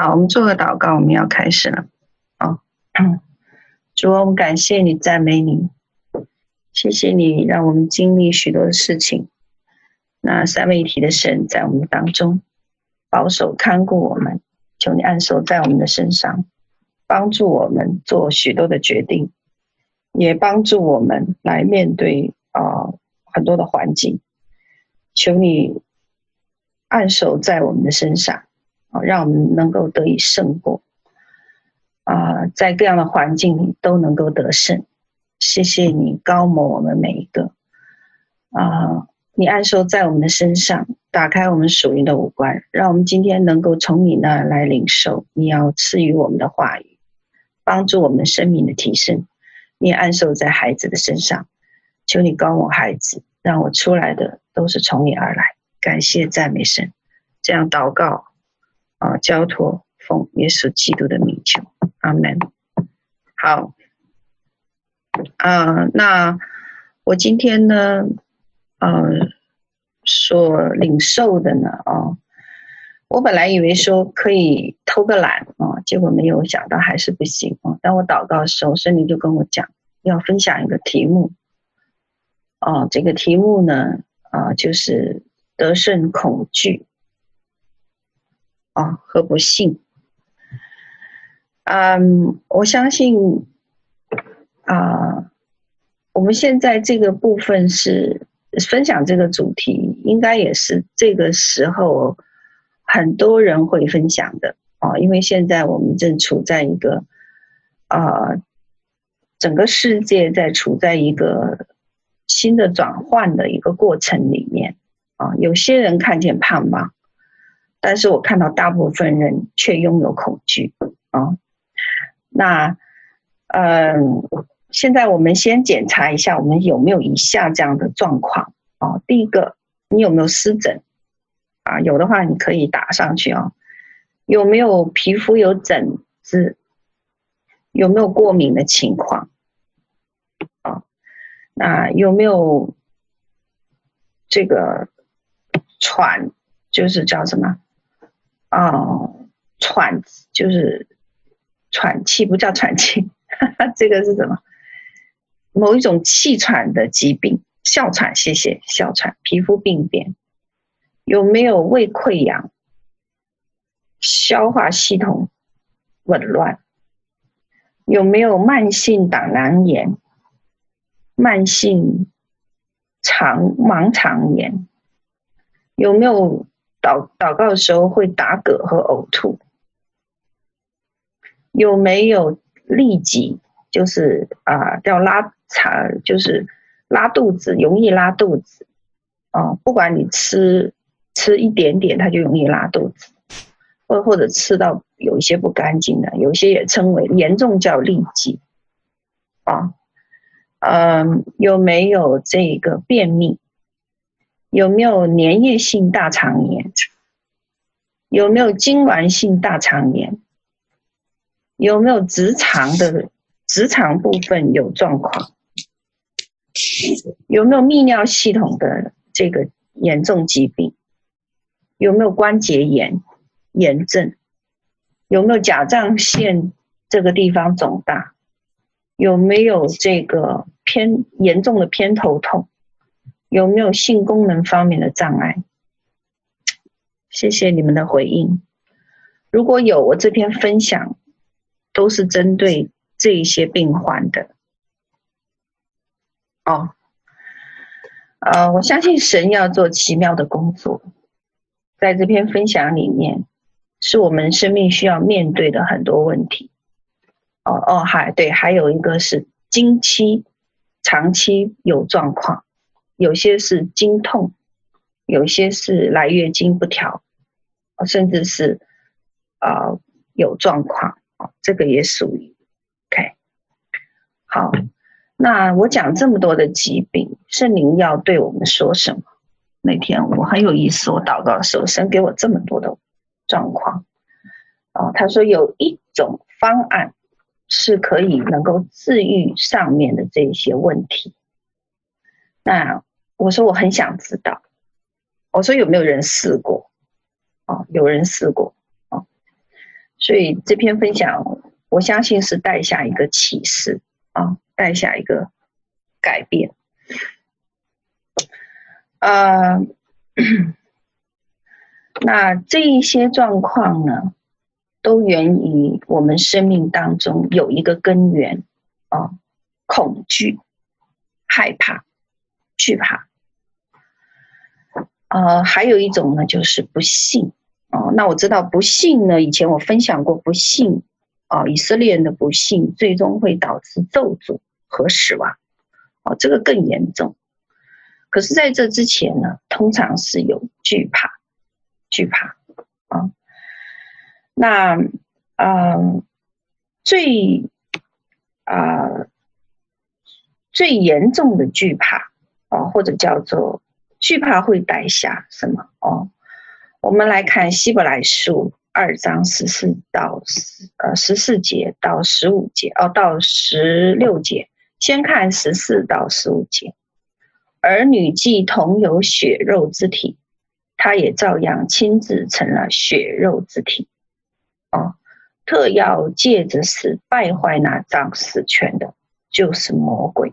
好，我们做个祷告，我们要开始了。啊，主，我们感谢你，赞美你，谢谢你让我们经历许多的事情。那三位一体的神在我们当中保守看顾我们，求你按手在我们的身上，帮助我们做许多的决定，也帮助我们来面对啊、很多的环境。求你按手在我们的身上。啊，让我们能够得以胜过啊，在各样的环境里都能够得胜。谢谢你膏抹我们每一个啊，你按手在我们的身上，打开我们属灵的五官，让我们今天能够从你那来领受你要赐予我们的话语，帮助我们生命的提升。你按手在孩子的身上，求你膏抹孩子，让我出来的都是从你而来。感谢赞美神，这样祷告。啊，交托奉耶稣基督的名求，阿门。好，啊，那我今天呢，呃，所领受的呢，啊，我本来以为说可以偷个懒啊，结果没有想到还是不行啊。当我祷告的时候，圣灵就跟我讲，要分享一个题目，啊，这个题目呢，啊，就是得胜恐惧。啊，和不幸。嗯，我相信，啊，我们现在这个部分是分享这个主题，应该也是这个时候很多人会分享的啊，因为现在我们正处在一个啊，整个世界在处在一个新的转换的一个过程里面啊，有些人看见盼望。但是我看到大部分人却拥有恐惧啊。那，嗯，现在我们先检查一下，我们有没有以下这样的状况啊？第一个，你有没有湿疹啊？有的话，你可以打上去啊。有没有皮肤有疹子？有没有过敏的情况啊？那有没有这个喘？就是叫什么？哦，喘就是喘气，不叫喘气，这个是什么？某一种气喘的疾病，哮喘。谢谢，哮喘。皮肤病变，有没有胃溃疡？消化系统紊乱？有没有慢性胆囊炎？慢性肠盲肠炎？有没有？祷祷告的时候会打嗝和呕吐，有没有痢疾？就是啊，要拉肠，就是拉肚子，容易拉肚子啊。不管你吃吃一点点，它就容易拉肚子，或或者吃到有一些不干净的，有些也称为严重叫痢疾啊。嗯，有没有这个便秘？有没有粘液性大肠炎？有没有痉挛性大肠炎？有没有直肠的直肠部分有状况？有没有泌尿系统的这个严重疾病？有没有关节炎炎症？有没有甲状腺这个地方肿大？有没有这个偏严重的偏头痛？有没有性功能方面的障碍？谢谢你们的回应。如果有，我这篇分享都是针对这一些病患的。哦，呃，我相信神要做奇妙的工作，在这篇分享里面，是我们生命需要面对的很多问题。哦哦，还对，还有一个是经期长期有状况。有些是经痛，有些是来月经不调，甚至是啊、呃、有状况啊，这个也属于 OK。好，那我讲这么多的疾病，圣灵要对我们说什么？那天我很有意思，我祷告的时候，神给我这么多的状况啊，他说有一种方案是可以能够治愈上面的这些问题，那。我说我很想知道，我说有没有人试过？哦，有人试过哦。所以这篇分享，我相信是带下一个启示啊，带下一个改变。呃，那这一些状况呢，都源于我们生命当中有一个根源啊，恐惧、害怕、惧怕。呃，还有一种呢，就是不信。哦，那我知道不信呢，以前我分享过不信，啊，以色列人的不信最终会导致咒诅和死亡，哦，这个更严重。可是在这之前呢，通常是有惧怕，惧怕，啊，那，嗯，最，啊，最严重的惧怕，啊，或者叫做惧怕会带下什么？哦。我们来看希伯来书二章十四到十呃十四节到十五节哦，到十六节，先看十四到十五节。儿女既同有血肉之体，他也照样亲自成了血肉之体。哦，特要借着死败坏那掌死权的，就是魔鬼，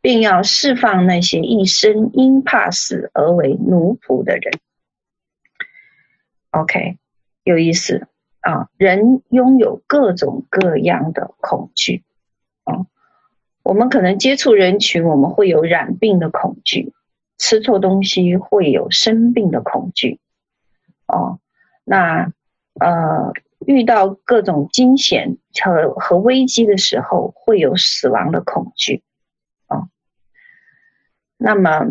并要释放那些一生因怕死而为奴仆的人。OK，有意思啊！人拥有各种各样的恐惧啊。我们可能接触人群，我们会有染病的恐惧；吃错东西会有生病的恐惧。哦，那呃，遇到各种惊险和和危机的时候，会有死亡的恐惧。那么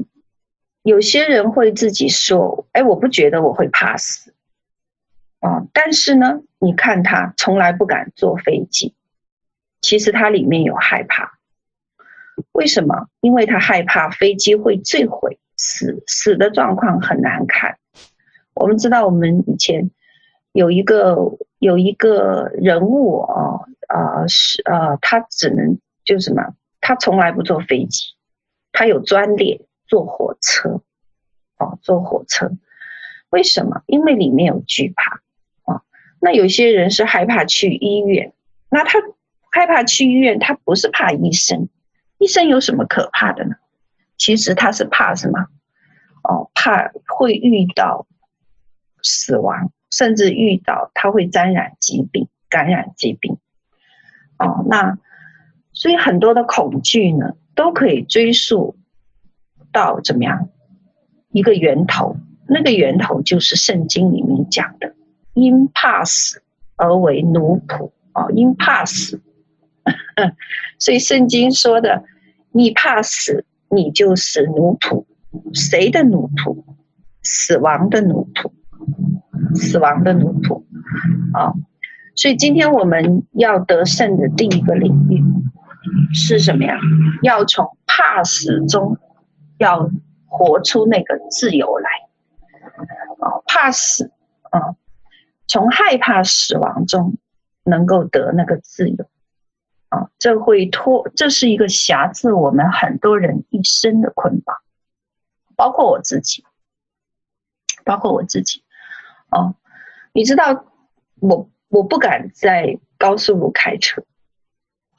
有些人会自己说：“哎，我不觉得我会怕死。”啊，但是呢，你看他从来不敢坐飞机，其实他里面有害怕。为什么？因为他害怕飞机会坠毁，死死的状况很难看。我们知道，我们以前有一个有一个人物啊啊是啊，他只能就什么，他从来不坐飞机，他有专列坐火车，哦，坐火车。为什么？因为里面有惧怕啊。那有些人是害怕去医院，那他害怕去医院，他不是怕医生，医生有什么可怕的呢？其实他是怕什么？哦，怕会遇到死亡，甚至遇到他会沾染疾病、感染疾病。哦，那所以很多的恐惧呢，都可以追溯到怎么样一个源头，那个源头就是圣经里面讲的。因怕死而为奴仆哦，因怕死，所以圣经说的，你怕死，你就是奴仆，谁的奴仆？死亡的奴仆，死亡的奴仆啊！所以今天我们要得胜的第一个领域是什么呀？要从怕死中，要活出那个自由来啊！怕死啊！从害怕死亡中能够得那个自由，啊，这会拖，这是一个挟制我们很多人一生的捆绑，包括我自己，包括我自己，哦，你知道，我我不敢在高速路开车，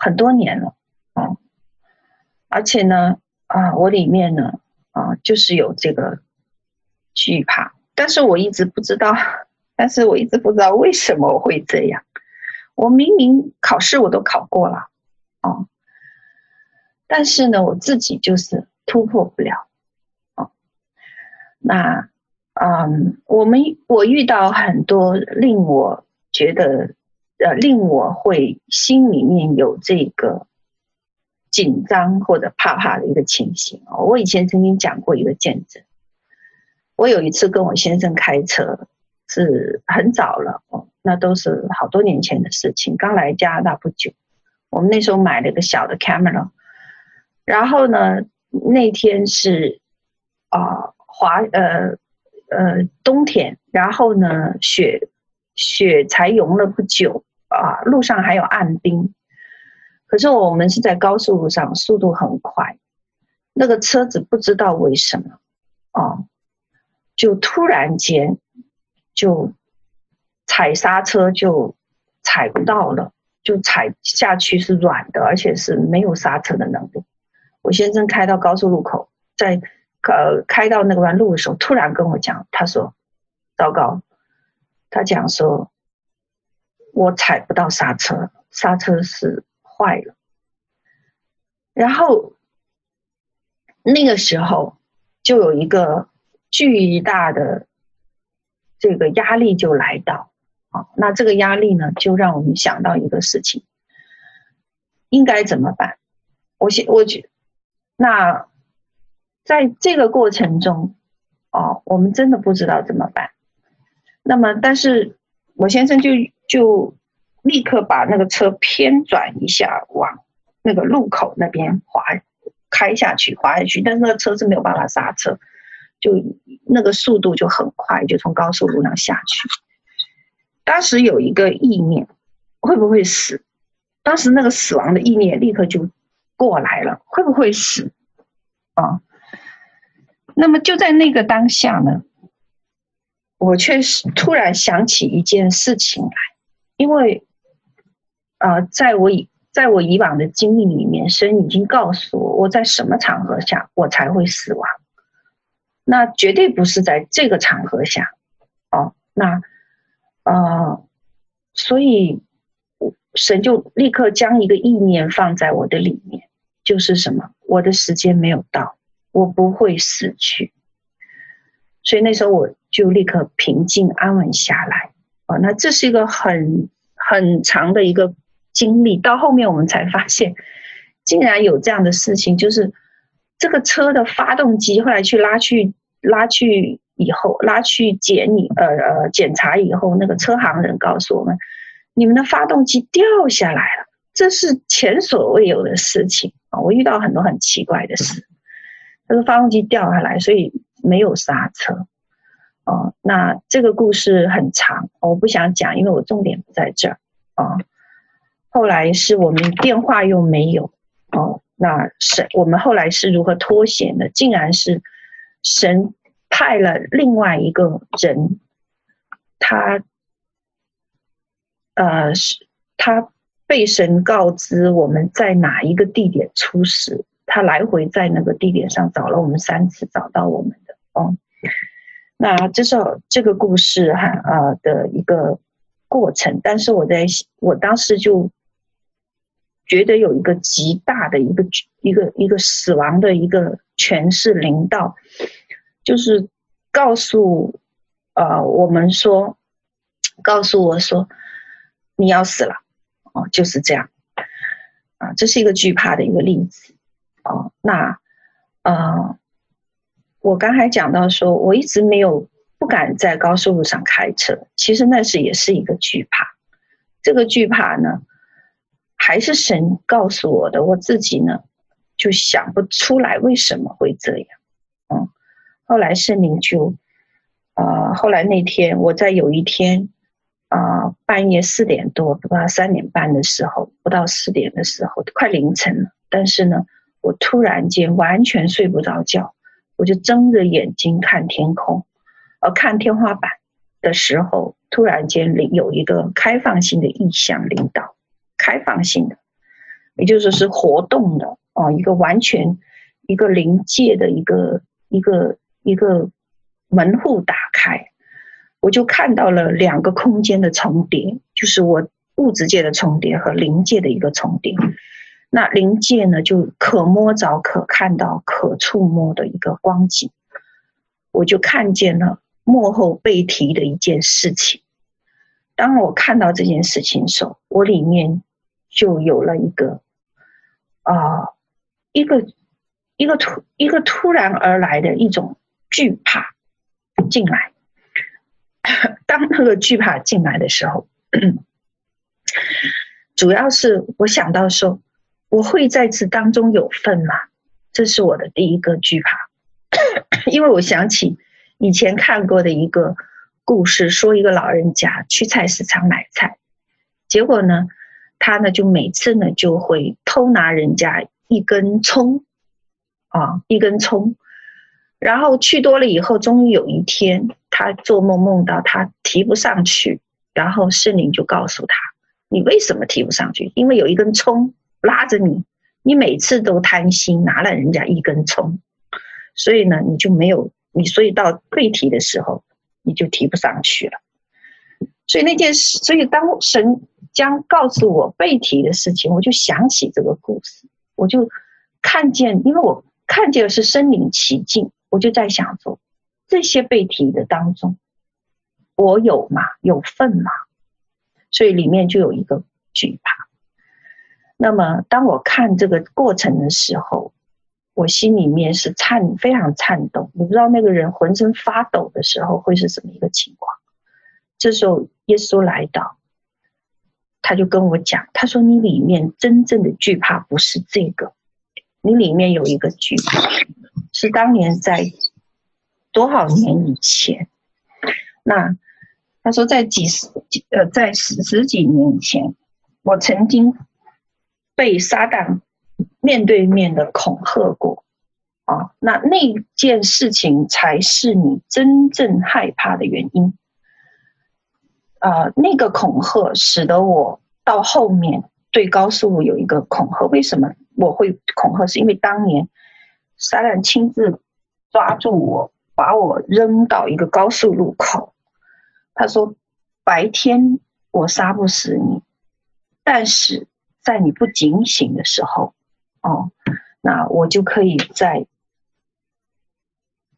很多年了，啊，而且呢，啊，我里面呢，啊，就是有这个惧怕，但是我一直不知道。但是我一直不知道为什么我会这样。我明明考试我都考过了，哦，但是呢，我自己就是突破不了，哦。那，嗯，我们我遇到很多令我觉得，呃，令我会心里面有这个紧张或者怕怕的一个情形。哦，我以前曾经讲过一个见证，我有一次跟我先生开车。是很早了哦，那都是好多年前的事情。刚来加拿大不久，我们那时候买了一个小的 camera，然后呢，那天是啊滑呃呃冬天，然后呢雪雪才融了不久啊，路上还有暗冰，可是我们是在高速路上，速度很快，那个车子不知道为什么哦，就突然间。就踩刹车就踩不到了，就踩下去是软的，而且是没有刹车的能力。我先生开到高速路口，在呃开到那个弯路的时候，突然跟我讲，他说：“糟糕。”他讲说：“我踩不到刹车，刹车是坏了。”然后那个时候就有一个巨大的这个压力就来到啊，那这个压力呢，就让我们想到一个事情，应该怎么办？我先我觉。那在这个过程中，哦，我们真的不知道怎么办。那么，但是我先生就就立刻把那个车偏转一下，往那个路口那边滑开下去，滑下去。但是那个车是没有办法刹车，就那个速度就很快，就从高速路上下去。当时有一个意念，会不会死？当时那个死亡的意念立刻就。过来了，会不会死？啊，那么就在那个当下呢，我确实突然想起一件事情来，因为啊、在我以在我以往的经历里面，神已经告诉我，我在什么场合下我才会死亡，那绝对不是在这个场合下，哦，那啊、呃，所以神就立刻将一个意念放在我的里面。就是什么？我的时间没有到，我不会死去，所以那时候我就立刻平静安稳下来。哦，那这是一个很很长的一个经历。到后面我们才发现，竟然有这样的事情，就是这个车的发动机后来去拉去拉去以后，拉去检你呃呃检查以后，那个车行人告诉我们，你们的发动机掉下来了，这是前所未有的事情。啊，我遇到很多很奇怪的事，他说发动机掉下来，所以没有刹车。哦，那这个故事很长，我不想讲，因为我重点不在这儿。啊，后来是我们电话又没有，哦，那神，我们后来是如何脱险的？竟然是神派了另外一个人，他，呃，是他。被神告知我们在哪一个地点出事，他来回在那个地点上找了我们三次，找到我们的哦。那这是这个故事哈呃的一个过程，但是我在我当时就觉得有一个极大的一个一个一个死亡的一个权势领导，就是告诉呃我们说，告诉我说你要死了。哦，就是这样，啊，这是一个惧怕的一个例子，哦，那，呃，我刚才讲到说，我一直没有不敢在高速路上开车，其实那是也是一个惧怕，这个惧怕呢，还是神告诉我的，我自己呢就想不出来为什么会这样，嗯，后来圣灵就，呃，后来那天我在有一天。啊、半夜四点多，不到三点半的时候，不到四点的时候，快凌晨了。但是呢，我突然间完全睡不着觉，我就睁着眼睛看天空，呃，看天花板的时候，突然间有一个开放性的意向领导，开放性的，也就是说是活动的哦、一个完全一个临界的一个一个一个门户打开。我就看到了两个空间的重叠，就是我物质界的重叠和灵界的一个重叠。那灵界呢，就可摸着、可看到、可触摸的一个光景。我就看见了幕后被提的一件事情。当我看到这件事情的时候，我里面就有了一个啊、一个一个突一个突然而来的一种惧怕进来。当那个惧怕进来的时候，主要是我想到说，我会在此当中有份吗？这是我的第一个惧怕，因为我想起以前看过的一个故事，说一个老人家去菜市场买菜，结果呢，他呢就每次呢就会偷拿人家一根葱，啊，一根葱。然后去多了以后，终于有一天，他做梦梦到他提不上去，然后圣灵就告诉他，你为什么提不上去？因为有一根葱拉着你，你每次都贪心拿了人家一根葱，所以呢，你就没有你，所以到背提的时候，你就提不上去了。所以那件事，所以当神将告诉我背提的事情，我就想起这个故事，我就看见，因为我看见的是身临其境，我就在想说，这些背提的当中，我有吗？有份吗？所以里面就有一个惧怕。那么当我看这个过程的时候，我心里面是颤，非常颤动。你不知道那个人浑身发抖的时候会是什么一个情况。这时候耶稣来到，他就跟我讲，他说：“你里面真正的惧怕不是这个，你里面有一个惧怕，是当年在多少年以前，那。”他说，在几十几呃，在十十几年以前，我曾经被撒旦面对面的恐吓过，啊，那那件事情才是你真正害怕的原因。啊，那个恐吓使得我到后面对高速路有一个恐吓。为什么我会恐吓？是因为当年撒旦亲自抓住我，把我扔到一个高速路口。他说：“白天我杀不死你，但是在你不警醒的时候，哦，那我就可以在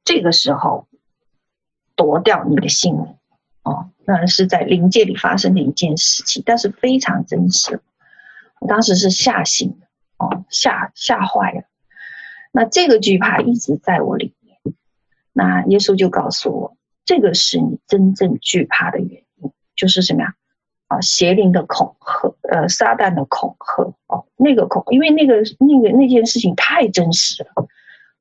这个时候夺掉你的性命。哦，那是在灵界里发生的一件事情，但是非常真实。我当时是吓醒的，哦，吓吓坏了。那这个惧怕一直在我里面。那耶稣就告诉我。”这个是你真正惧怕的原因，就是什么呀？啊，邪灵的恐吓，呃，撒旦的恐吓，哦，那个恐，因为那个那个那件事情太真实了，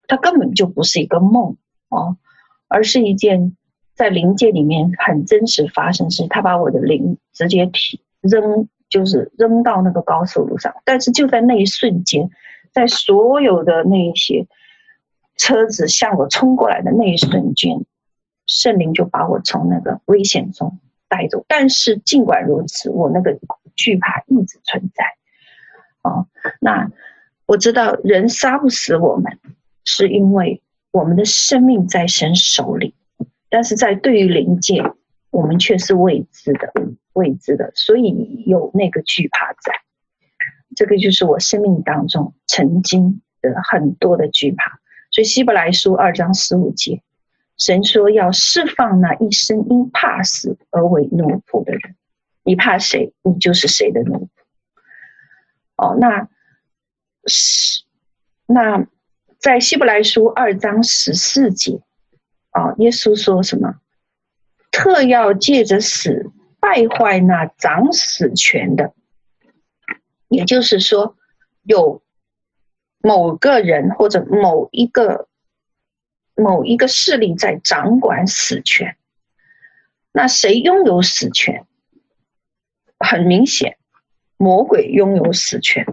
它根本就不是一个梦哦，而是一件在灵界里面很真实发生事。他把我的灵直接提扔，就是扔到那个高速路上，但是就在那一瞬间，在所有的那些车子向我冲过来的那一瞬间。圣灵就把我从那个危险中带走，但是尽管如此，我那个惧怕一直存在。哦，那我知道人杀不死我们，是因为我们的生命在神手里，但是在对于灵界，我们却是未知的、未知的，所以有那个惧怕在。这个就是我生命当中曾经的很多的惧怕。所以希伯来书二章十五节。神说要释放那一生因怕死而为奴仆的人，你怕谁，你就是谁的奴仆。哦，那是那在希伯来书二章十四节，啊，耶稣说什么？特要借着死败坏那掌死权的，也就是说，有某个人或者某一个。某一个势力在掌管死权，那谁拥有死权？很明显，魔鬼拥有死权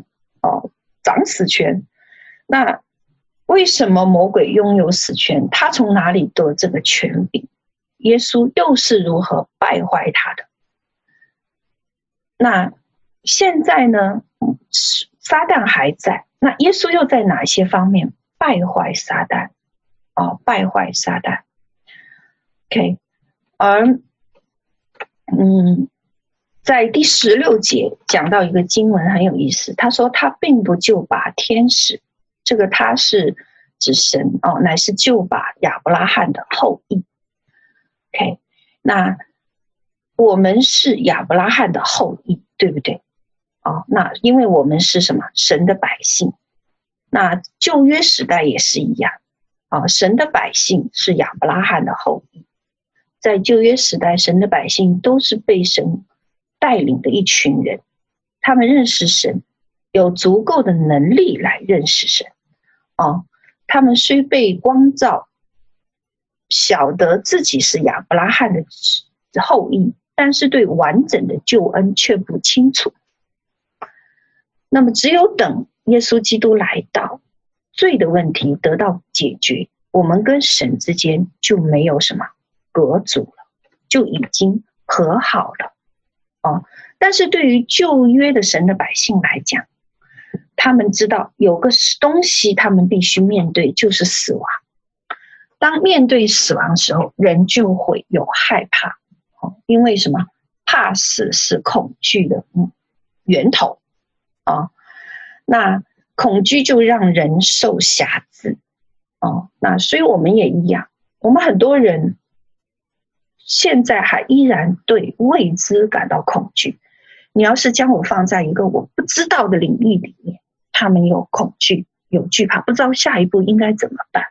哦，掌死权。那为什么魔鬼拥有死权？他从哪里得这个权柄？耶稣又是如何败坏他的？那现在呢？撒旦还在，那耶稣又在哪些方面败坏撒旦？哦，败坏撒旦。OK，而嗯，在第十六节讲到一个经文很有意思，他说他并不救拔天使，这个他是指神哦，乃是救拔亚伯拉罕的后裔。OK，那我们是亚伯拉罕的后裔，对不对？哦，那因为我们是什么？神的百姓。那旧约时代也是一样。啊，神的百姓是亚伯拉罕的后裔，在旧约时代，神的百姓都是被神带领的一群人，他们认识神，有足够的能力来认识神。啊，他们虽被光照，晓得自己是亚伯拉罕的后裔，但是对完整的救恩却不清楚。那么，只有等耶稣基督来到。罪的问题得到解决，我们跟神之间就没有什么隔阻了，就已经和好了。哦，但是对于旧约的神的百姓来讲，他们知道有个东西他们必须面对，就是死亡。当面对死亡的时候，人就会有害怕，哦因为什么？怕死是恐惧的源头啊。那恐惧就让人受辖制哦。那所以我们也一样，我们很多人现在还依然对未知感到恐惧。你要是将我放在一个我不知道的领域里面，他们有恐惧，有惧怕，不知道下一步应该怎么办。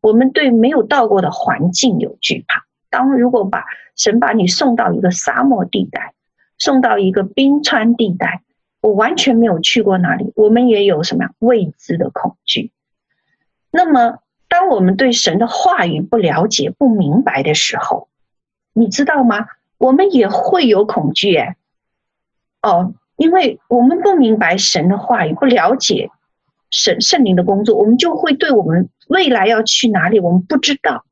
我们对没有到过的环境有惧怕。当如果把神把你送到一个沙漠地带，送到一个冰川地带，我完全没有去过哪里，我们也有什么样未知的恐惧。那么，当我们对神的话语不了解、不明白的时候，你知道吗？我们也会有恐惧哎。哦，因为我们不明白神的话语，不了解神圣灵的工作，我们就会对我们。未来要去哪里？我们不知道，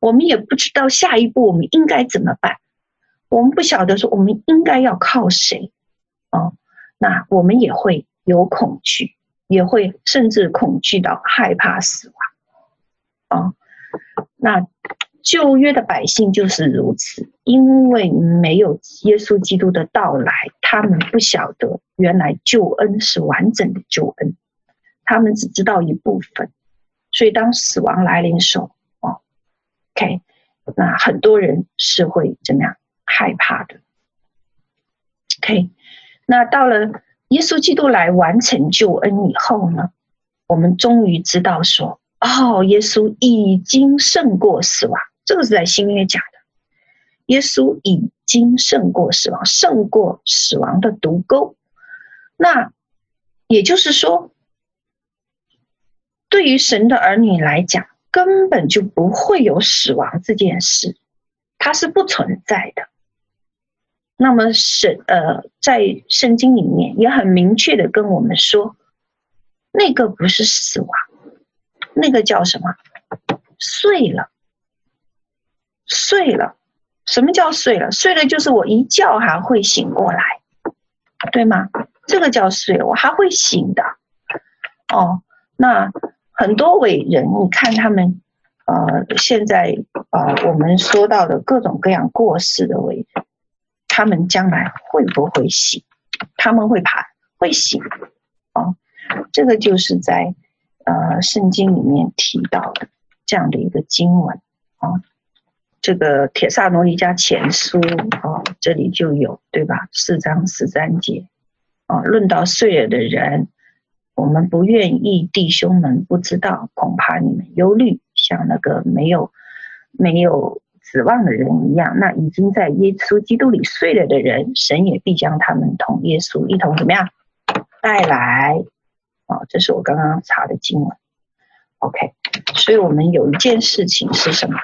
我们也不知道下一步我们应该怎么办。我们不晓得说我们应该要靠谁，哦，那我们也会有恐惧，也会甚至恐惧到害怕死亡，哦，那旧约的百姓就是如此，因为没有耶稣基督的到来，他们不晓得原来救恩是完整的救恩，他们只知道一部分。所以，当死亡来临时候，哦，OK，那很多人是会怎么样害怕的？OK，那到了耶稣基督来完成救恩以后呢，我们终于知道说，哦，耶稣已经胜过死亡。这个是在新约讲的，耶稣已经胜过死亡，胜过死亡的毒钩。那也就是说。对于神的儿女来讲，根本就不会有死亡这件事，它是不存在的。那么神呃，在圣经里面也很明确的跟我们说，那个不是死亡，那个叫什么？睡了，睡了。什么叫睡了？睡了就是我一觉还会醒过来，对吗？这个叫睡，我还会醒的。哦，那。很多伟人，你看他们，呃，现在呃，我们说到的各种各样过世的伟人，他们将来会不会醒？他们会爬，会醒，哦，这个就是在呃圣经里面提到的这样的一个经文啊，这个铁撒罗尼迦前书啊，这里就有对吧？四章十三节啊，论到睡了的人。我们不愿意弟兄们不知道，恐怕你们忧虑，像那个没有没有指望的人一样。那已经在耶稣基督里睡了的人，神也必将他们同耶稣一同怎么样带来？哦，这是我刚刚查的经文。OK，所以我们有一件事情是什么？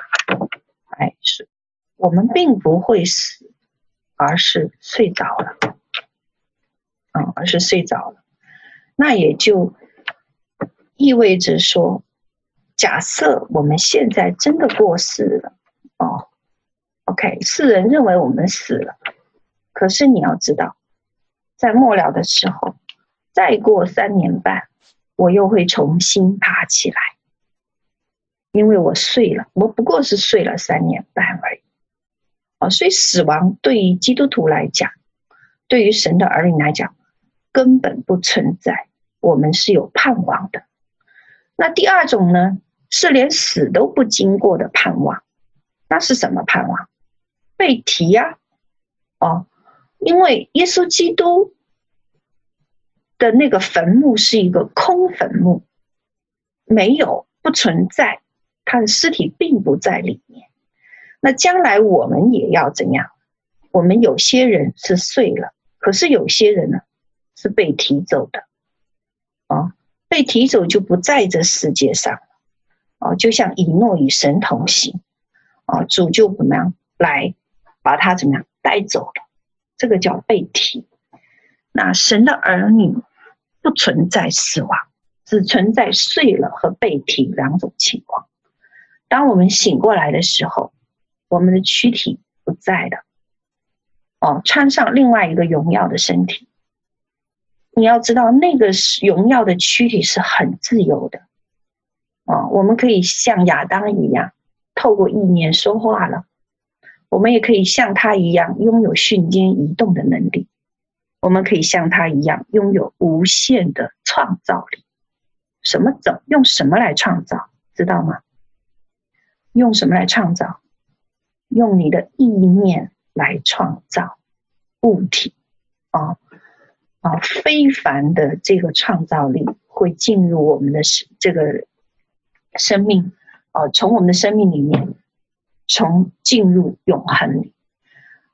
哎，是我们并不会死，而是睡着了。嗯、而是睡着了。那也就意味着说，假设我们现在真的过世了，哦，OK，世人认为我们死了，可是你要知道，在末了的时候，再过三年半，我又会重新爬起来，因为我睡了，我不过是睡了三年半而已，哦，所以死亡对于基督徒来讲，对于神的儿女来讲。根本不存在，我们是有盼望的。那第二种呢，是连死都不经过的盼望。那是什么盼望？被提呀，哦，因为耶稣基督的那个坟墓是一个空坟墓，没有，不存在，他的尸体并不在里面。那将来我们也要怎样？我们有些人是睡了，可是有些人呢？是被提走的，啊，被提走就不在这世界上，了。哦，就像以诺与神同行，啊，主就怎么样来把他怎么样带走了，这个叫被提。那神的儿女不存在死亡，只存在睡了和被提两种情况。当我们醒过来的时候，我们的躯体不在了，哦，穿上另外一个荣耀的身体。你要知道，那个荣耀的躯体是很自由的，啊、哦，我们可以像亚当一样，透过意念说话了；我们也可以像他一样，拥有瞬间移动的能力；我们可以像他一样，拥有无限的创造力。什么怎用什么来创造？知道吗？用什么来创造？用你的意念来创造物体，啊、啊，非凡的这个创造力会进入我们的这个生命，啊，从我们的生命里面，从进入永恒里，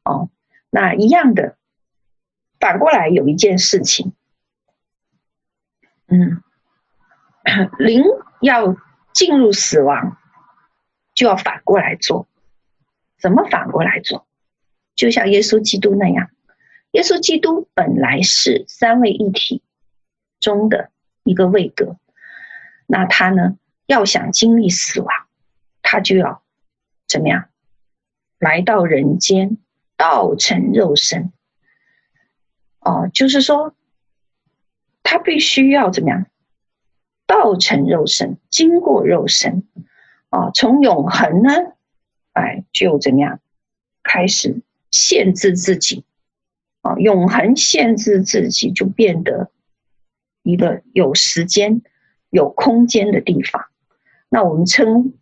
哦，那一样的，反过来有一件事情，嗯，灵要进入死亡，就要反过来做，怎么反过来做？就像耶稣基督那样。耶稣基督本来是三位一体中的一个位格，那他呢，要想经历死亡，他就要怎么样？来到人间，道成肉身。哦，就是说，他必须要怎么样？道成肉身，经过肉身，啊，从永恒呢，哎，就怎么样？开始限制自己。啊，永恒限制自己，就变得一个有时间、有空间的地方。那我们称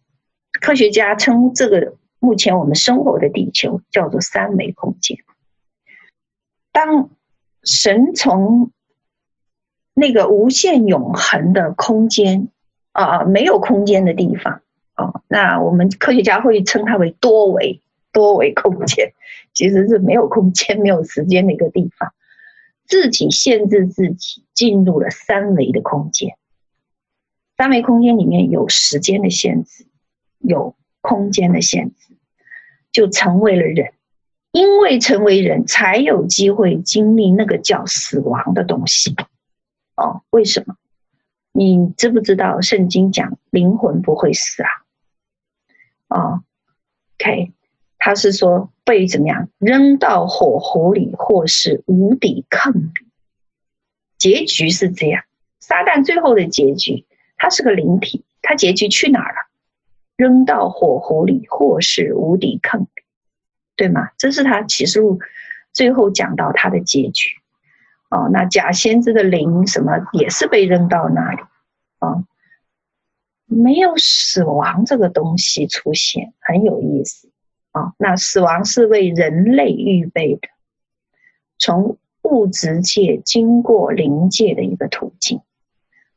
科学家称这个目前我们生活的地球叫做三维空间。当神从那个无限永恒的空间啊，没有空间的地方啊，那我们科学家会称它为多维。多维空间其实是没有空间、没有时间的一个地方，自己限制自己进入了三维的空间。三维空间里面有时间的限制，有空间的限制，就成为了人。因为成为人，才有机会经历那个叫死亡的东西。哦，为什么？你知不知道圣经讲灵魂不会死啊？哦，OK。他是说被怎么样扔到火湖里，或是无底坑里，结局是这样。撒旦最后的结局，他是个灵体，他结局去哪儿了？扔到火湖里，或是无底坑，对吗？这是他启示录最后讲到他的结局。哦，那假先知的灵什么也是被扔到那里。哦，没有死亡这个东西出现，很有意思。啊、哦，那死亡是为人类预备的，从物质界经过灵界的一个途径，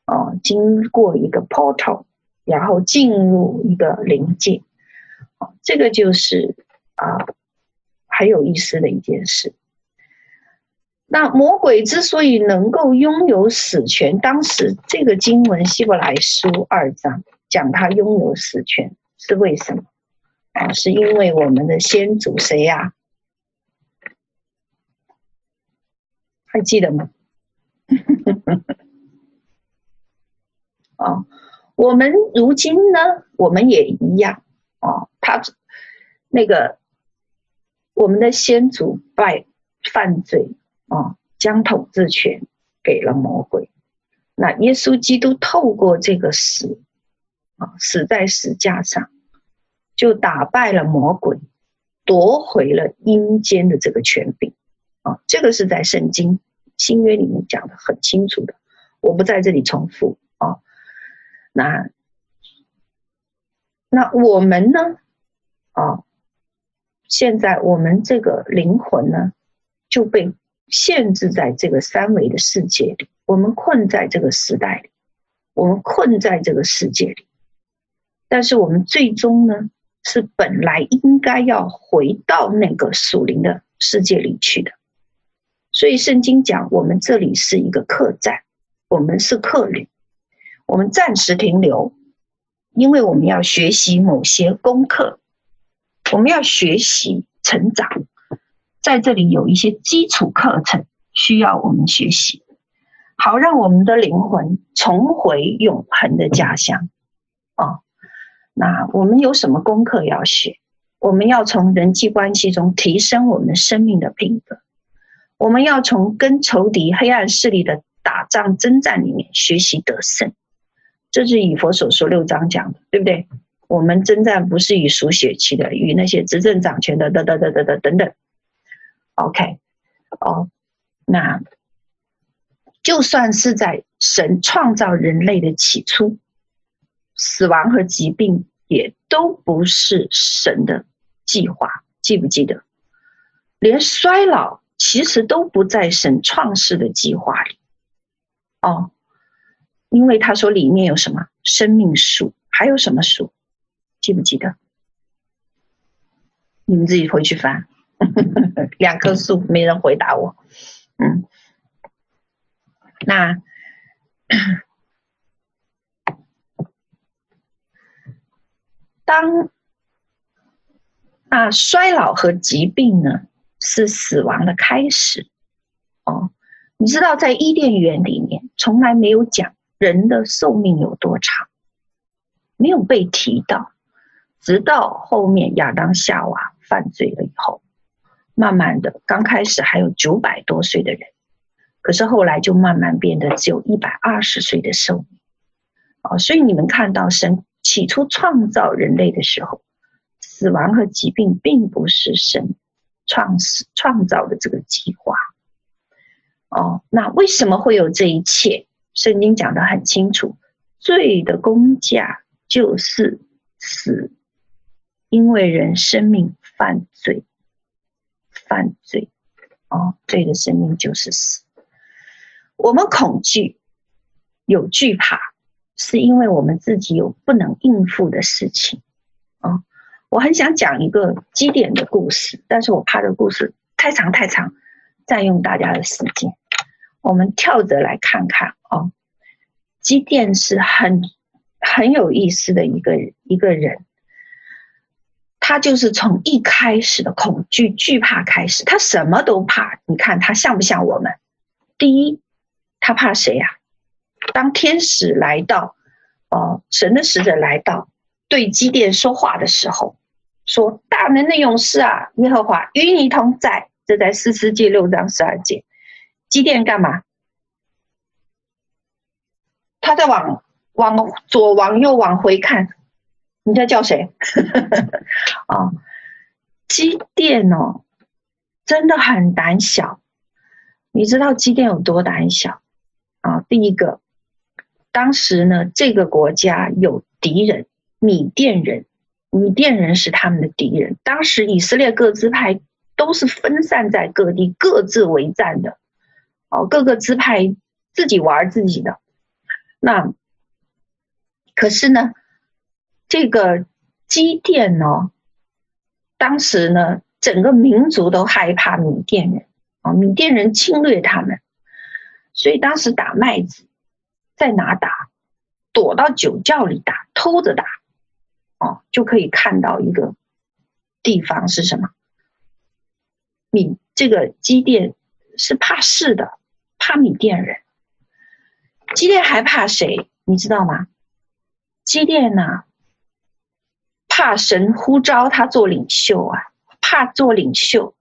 哦，经过一个 portal，然后进入一个灵界，哦，这个就是啊，很有意思的一件事。那魔鬼之所以能够拥有死权，当时这个经文希伯来书二章讲他拥有死权是为什么？啊，是因为我们的先祖谁呀、还记得吗？啊，我们如今呢，我们也一样啊。他那个我们的先祖败犯罪啊，将统治权给了魔鬼。那耶稣基督透过这个死啊，死在十架上。就打败了魔鬼，夺回了阴间的这个权柄啊！这个是在圣经新约里面讲的很清楚的，我不在这里重复。那那我们呢？啊，现在我们这个灵魂呢，就被限制在这个三维的世界里，我们困在这个时代里，我们困在这个世界里，但是我们最终呢？是本来应该要回到那个属灵的世界里去的，所以圣经讲我们这里是一个客栈，我们是客旅，我们暂时停留，因为我们要学习某些功课，我们要学习成长，在这里有一些基础课程需要我们学习，好让我们的灵魂重回永恒的家乡哦。那我们有什么功课要学？我们要从人际关系中提升我们生命的品格，我们要从跟仇敌、黑暗势力的打仗征战里面学习得胜。这是以佛所说六章讲的，对不对？我们征战不是与属血气的，与那些执政掌权的，等等等等等等等。OK，哦，那就算是在神创造人类的起初，死亡和疾病也都不是神的。计划记不记得？连衰老其实都不在神创世的计划里哦，因为他说里面有什么生命树，还有什么树？记不记得？你们自己回去翻。两棵树，没人回答我。嗯，那 当。那衰老和疾病呢，是死亡的开始。哦，你知道，在伊甸园里面，从来没有讲人的寿命有多长，没有被提到，直到后面亚当夏娃犯罪了以后，慢慢的，刚开始还有九百多岁的人，可是后来就慢慢变得只有一百二十岁的寿命。哦，所以你们看到神起初创造人类的时候。死亡和疾病并不是神创始创造的这个计划哦。那为什么会有这一切？圣经讲得很清楚，罪的工价就是死，因为人生命犯罪，犯罪哦，罪的生命就是死。我们恐惧，有惧怕，是因为我们自己有不能应付的事情哦。我很想讲一个基点的故事，但是我怕这个故事太长太长，占用大家的时间。我们跳着来看看哦，基甸是很很有意思的一个一个人，他就是从一开始的恐惧惧怕开始，他什么都怕。你看他像不像我们？第一，他怕谁呀？当天使来到，哦，神的使者来到对基甸说话的时候。说大能的勇士啊，耶和华与你同在。这在四世纪六章十二节。机电干嘛？他在往往左往右往回看。你在叫谁？啊、哦，基甸哦，真的很胆小。你知道机电有多胆小啊、第一个，当时呢，这个国家有敌人，米甸人。米甸人是他们的敌人。当时以色列各支派都是分散在各地，各自为战的。哦，各个支派自己玩自己的。那可是呢，这个基甸呢，当时呢，整个民族都害怕米甸人啊，米甸人侵略他们，所以当时打麦子在哪打？躲到酒窖里打，偷着打。哦，就可以看到一个地方是什么？米这个基甸是怕事的，怕米甸人。基甸还怕谁？你知道吗？基甸呢，怕神呼召他做领袖啊，怕做领袖。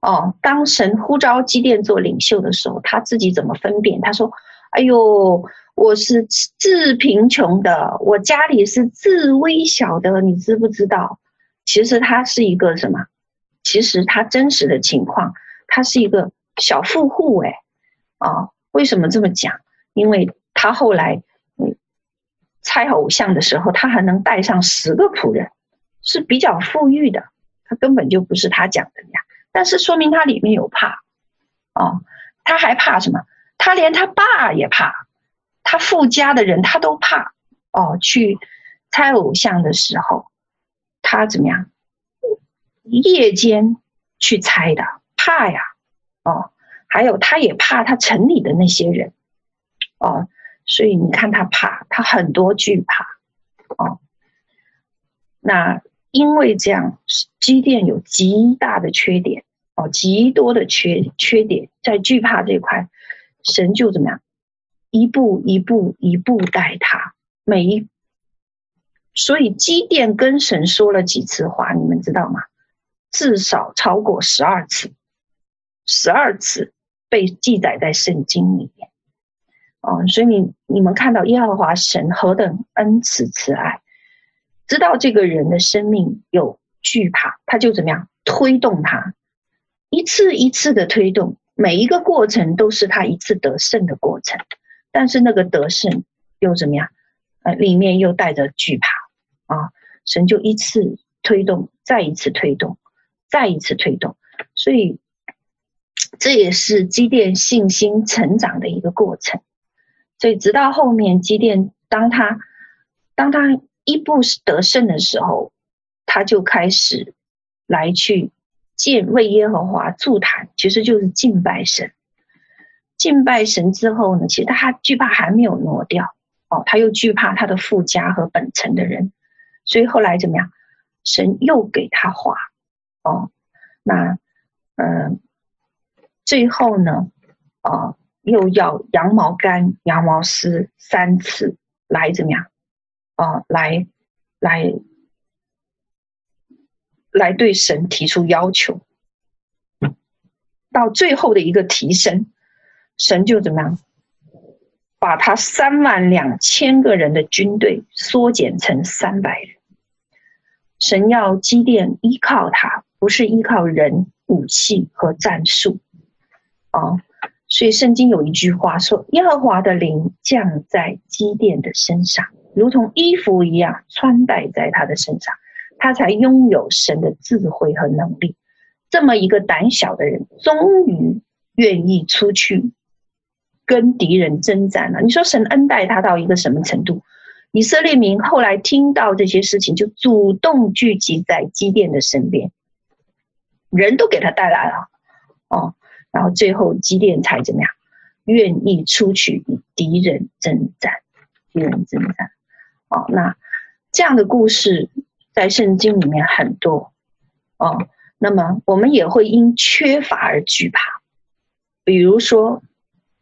哦，当神呼召基甸做领袖的时候，他自己怎么分辨？他说：“哎呦。”我是自贫穷的，我家里是自微小的，你知不知道？其实他是一个什么？其实他真实的情况，他是一个小富户哎，啊，为什么这么讲？因为他后来嗯猜偶像的时候，他还能带上十个仆人，是比较富裕的。他根本就不是他讲的呀，但是说明他里面有怕，哦，他还怕什么？他连他爸也怕。他富家的人，他都怕哦。去猜偶像的时候，他怎么样？夜间去猜的，怕呀。哦，还有他也怕他城里的那些人哦。所以你看他怕，他很多惧怕哦。那因为这样，基甸有极大的缺点哦，极多的缺缺点，在惧怕这块，神就怎么样？一步一步一步带他，每一所以基甸跟神说了几次话，你们知道吗？至少超过十二次，十二次被记载在圣经里面。哦，所以你你们看到耶和华神何等恩慈慈爱，知道这个人的生命有惧怕，他就怎么样推动他，一次一次的推动，每一个过程都是他一次得胜的过程。但是那个得胜又怎么样？呃，里面又带着惧怕啊！神就一次推动，再一次推动，再一次推动，所以这也是基甸信心成长的一个过程。所以直到后面基甸，当他当他一步得胜的时候，他就开始来去见为耶和华筑坛，其实就是敬拜神。敬拜神之后呢，其实他惧怕还没有挪掉哦，他又惧怕他的父家和本城的人，所以后来怎么样？神又给他划哦，那嗯、最后呢，啊。又要羊毛干、羊毛丝三次来怎么样？啊，来，来，来对神提出要求。到最后的一个提升，神就怎么样？把他三万两千个人的军队缩减成三百人。神要基甸依靠他，不是依靠人、武器和战术。啊。所以圣经有一句话说：“耶和华的灵降在基甸的身上，如同衣服一样穿戴在他的身上，他才拥有神的智慧和能力。这么一个胆小的人，终于愿意出去跟敌人征战了。你说神恩待他到一个什么程度？以色列民后来听到这些事情，就主动聚集在基甸的身边，人都给他带来了，哦。”然后最后基甸才怎么样？愿意出去与敌人征战，敌人征战。哦，那这样的故事在圣经里面很多。哦，那么我们也会因缺乏而惧怕。比如说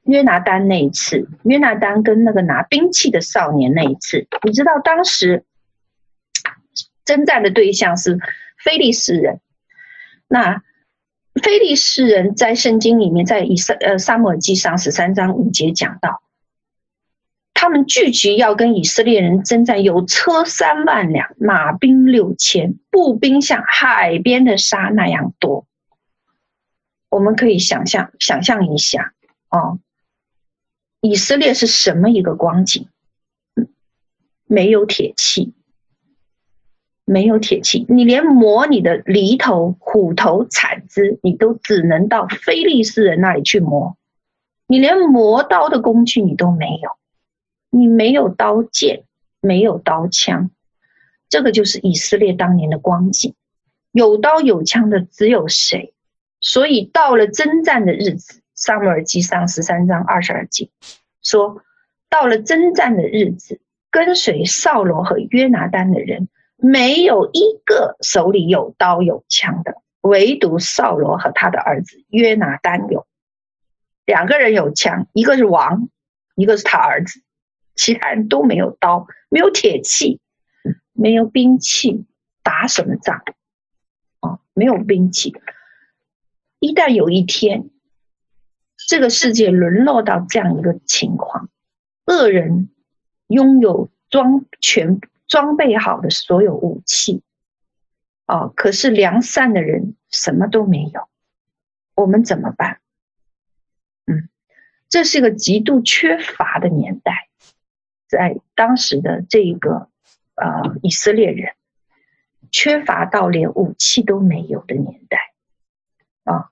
约拿单那一次，约拿单跟那个拿兵器的少年那一次，你知道当时征战的对象是非利士人，那。非利士人在圣经里面，在以撒呃撒母耳记上十三章五节讲到，他们聚集要跟以色列人征战，有车三万辆，马兵六千，步兵像海边的沙那样多。我们可以想象想象一下哦，以色列是什么一个光景？没有铁器。没有铁器，你连磨你的犁头、斧头、铲子，你都只能到非利士人那里去磨。你连磨刀的工具你都没有，你没有刀剑，没有刀枪，这个就是以色列当年的光景。有刀有枪的只有谁？所以到了征战的日子，撒母耳记上十三章二十二节说，到了征战的日子，跟随扫罗和约拿单的人。没有一个手里有刀有枪的，唯独扫罗和他的儿子约拿单有，两个人有枪，一个是王，一个是他儿子，其他人都没有刀，没有铁器，没有兵器，打什么仗？哦，没有兵器。一旦有一天，这个世界沦落到这样一个情况，恶人拥有装全。装备好的所有武器，哦，可是良善的人什么都没有，我们怎么办？嗯，这是一个极度缺乏的年代，在当时的这一个呃以色列人，缺乏到连武器都没有的年代，啊、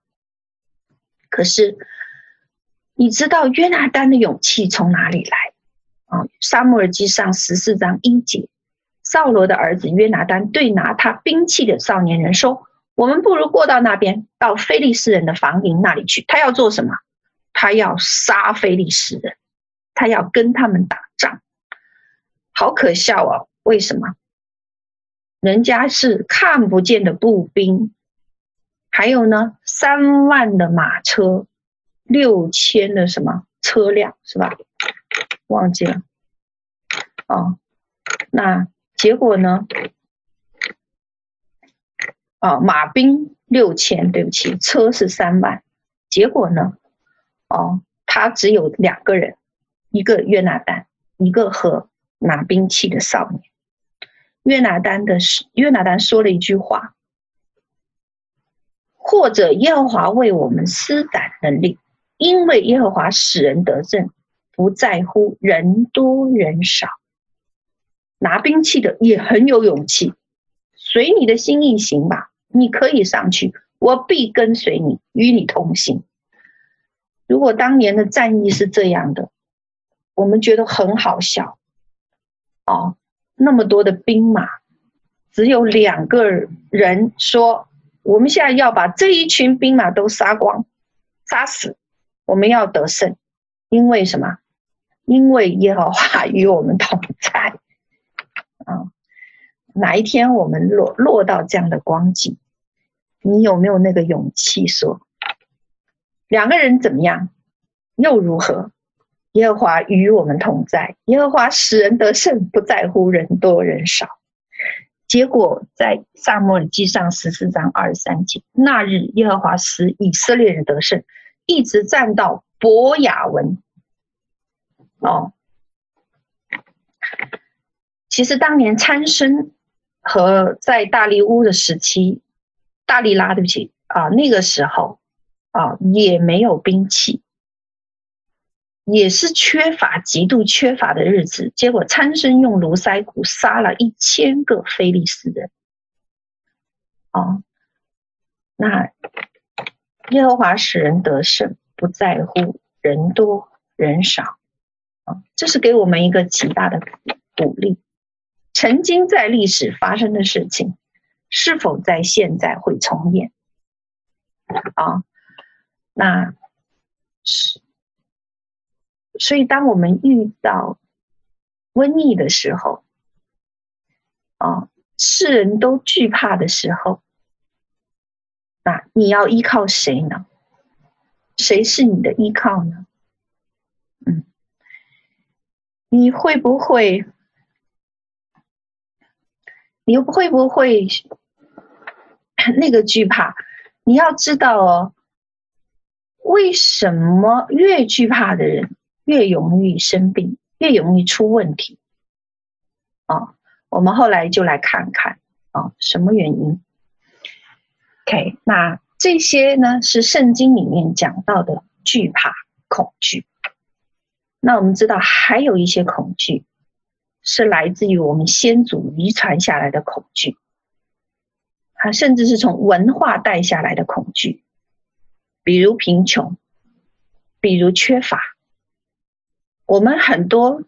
可是你知道约拿单的勇气从哪里来？啊、哦，撒母耳记上十四章一节。扫罗的儿子约拿单对拿他兵器的少年人说：“我们不如过到那边，到非利士人的防营那里去。他要做什么？他要杀非利士人，他要跟他们打仗。好可笑哦！为什么？人家是看不见的步兵，还有呢，三万的马车，六千的什么车辆是吧？忘记了。哦，那。”结果呢？啊，马兵六千，对不起，车是三万，结果呢？哦，他只有两个人，一个约拿单，一个和拿兵器的少年。约拿单的约拿单说了一句话：“或者耶和华为我们施展能力，因为耶和华使人得胜，不在乎人多人少。”拿兵器的也很有勇气，随你的心意行吧。你可以上去，我必跟随你，与你同行。如果当年的战役是这样的，我们觉得很好笑。哦，那么多的兵马，只有两个人说：“我们现在要把这一群兵马都杀光，杀死，我们要得胜。”因为什么？因为耶和华与我们同。哪一天我们落落到这样的光景？你有没有那个勇气说，两个人怎么样，又如何？耶和华与我们同在，耶和华使人得胜，不在乎人多人少。结果在撒母耳记上十四章二十三节，那日耶和华使以色列人得胜，一直战到伯雅文。哦，其实当年参孙和在大利乌的时期。大利拉，对不起啊，那个时候啊也没有兵器，也是缺乏极度缺乏的日子。结果参孙用驴腮骨杀了一千个非利士人。啊，那耶和华使人得胜，不在乎人多人少。啊，这是给我们一个极大的鼓励。曾经在历史发生的事情。是否在现在会重演？啊，那是，所以当我们遇到瘟疫的时候，啊，世人都惧怕的时候，那你要依靠谁呢？谁是你的依靠呢？嗯，你会不会？你又会不会？那个惧怕，你要知道哦，为什么越惧怕的人越容易生病，越容易出问题？啊、我们后来就来看看啊、什么原因？OK，那这些呢是圣经里面讲到的惧怕、恐惧。那我们知道还有一些恐惧是来自于我们先祖遗传下来的恐惧。他甚至是从文化带下来的恐惧，比如贫穷，比如缺乏。我们很多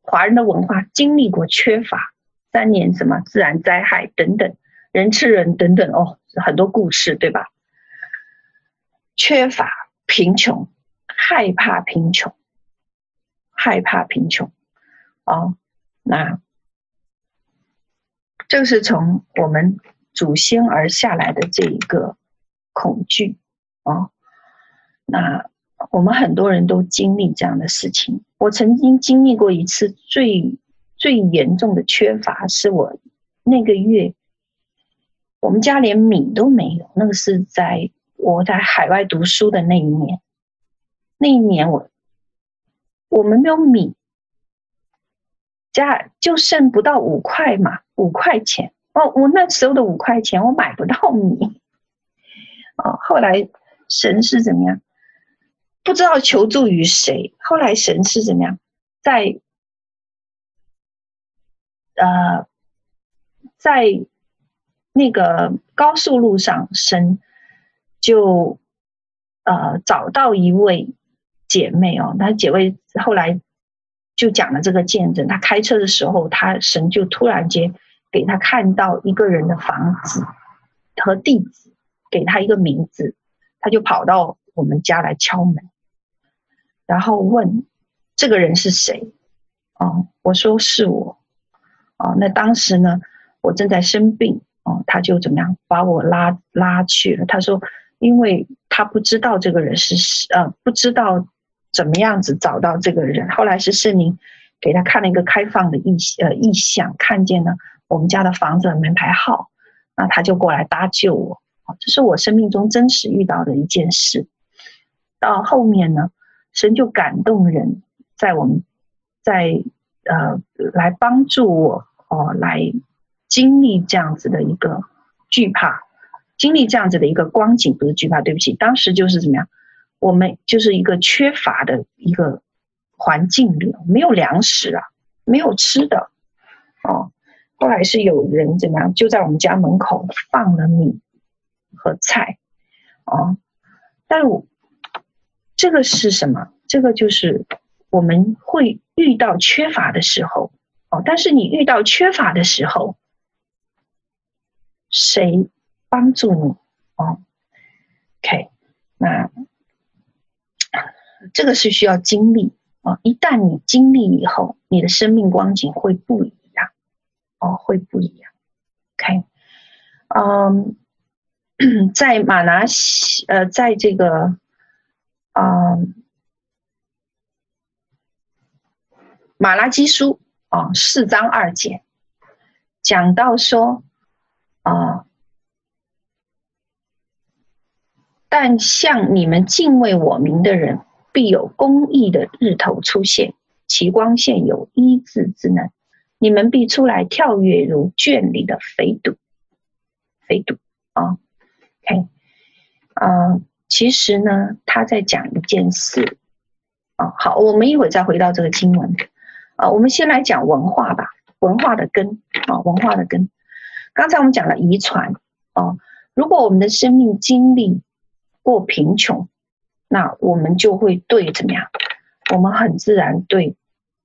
华人的文化经历过缺乏，三年什么自然灾害等等，人吃人等等哦，很多故事对吧？缺乏、贫穷、害怕贫穷、害怕贫穷，哦，那这是从我们。祖先而下来的这一个恐惧啊，那我们很多人都经历这样的事情。我曾经经历过一次最最严重的缺乏，是我那个月，我们家连米都没有。那个是在我在海外读书的那一年，那一年我我们没有米，家就剩不到五块嘛，五块钱。哦，我那时候的五块钱，我买不到米。哦，后来神是怎么样？不知道求助于谁。后来神是怎么样？在呃，在那个高速路上，神就呃找到一位姐妹哦，那姐妹后来就讲了这个见证。他开车的时候，他神就突然间。给他看到一个人的房子和地址，给他一个名字，他就跑到我们家来敲门，然后问这个人是谁？哦，我说是我。哦，那当时呢，我正在生病。哦，他就怎么样把我拉拉去了。他说，因为他不知道这个人是呃，不知道怎么样子找到这个人。后来是圣灵给他看了一个开放的意呃意象，看见呢。我们家的房子的门牌号，那他就过来搭救我。这是我生命中真实遇到的一件事。到后面呢，神就感动人，在我们，在呃来帮助我哦，来经历这样子的一个惧怕，经历这样子的一个光景，不是惧怕，对不起，当时就是怎么样，我们就是一个缺乏的一个环境里，没有粮食啊，没有吃的哦。后来是有人怎么样，就在我们家门口放了米和菜，哦，但我这个是什么？这个就是我们会遇到缺乏的时候，哦，但是你遇到缺乏的时候，谁帮助你？哦，OK，那这个是需要经历啊，一旦你经历以后，你的生命光景会不一样，哦，会不一样，OK，嗯。在马拿西，呃，在这个，啊，马拉基书啊，四章二节，讲到说，啊，但向你们敬畏我名的人，必有公义的日头出现，其光线有医治之能，你们必出来跳跃如圈里的肥犊，肥犊啊。OK，啊、其实呢，他在讲一件事啊。好，我们一会儿再回到这个经文啊。我们先来讲文化吧，文化的根啊，文化的根。刚才我们讲了遗传啊，如果我们的生命经历过贫穷，那我们就会对怎么样？我们很自然对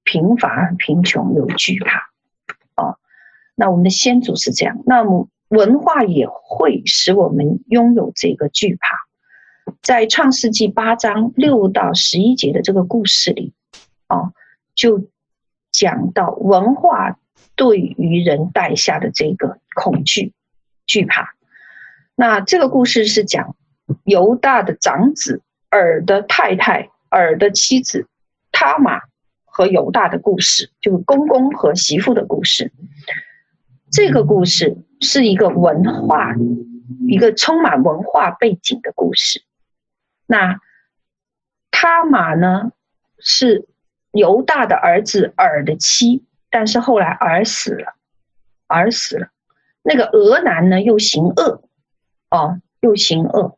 贫乏、贫穷有惧怕啊。那我们的先祖是这样，那么。文化也会使我们拥有这个惧怕。在创世纪八章六到十一节的这个故事里，哦，就讲到文化对于人带下的这个恐惧、惧怕。那这个故事是讲犹大的长子尔的太太尔的妻子他玛和犹大的故事，就是公公和媳妇的故事。这个故事是一个文化，一个充满文化背景的故事。那他玛呢，是犹大的儿子尔的妻，但是后来珥死了，珥死了。那个俄南呢，又行恶，哦，又行恶，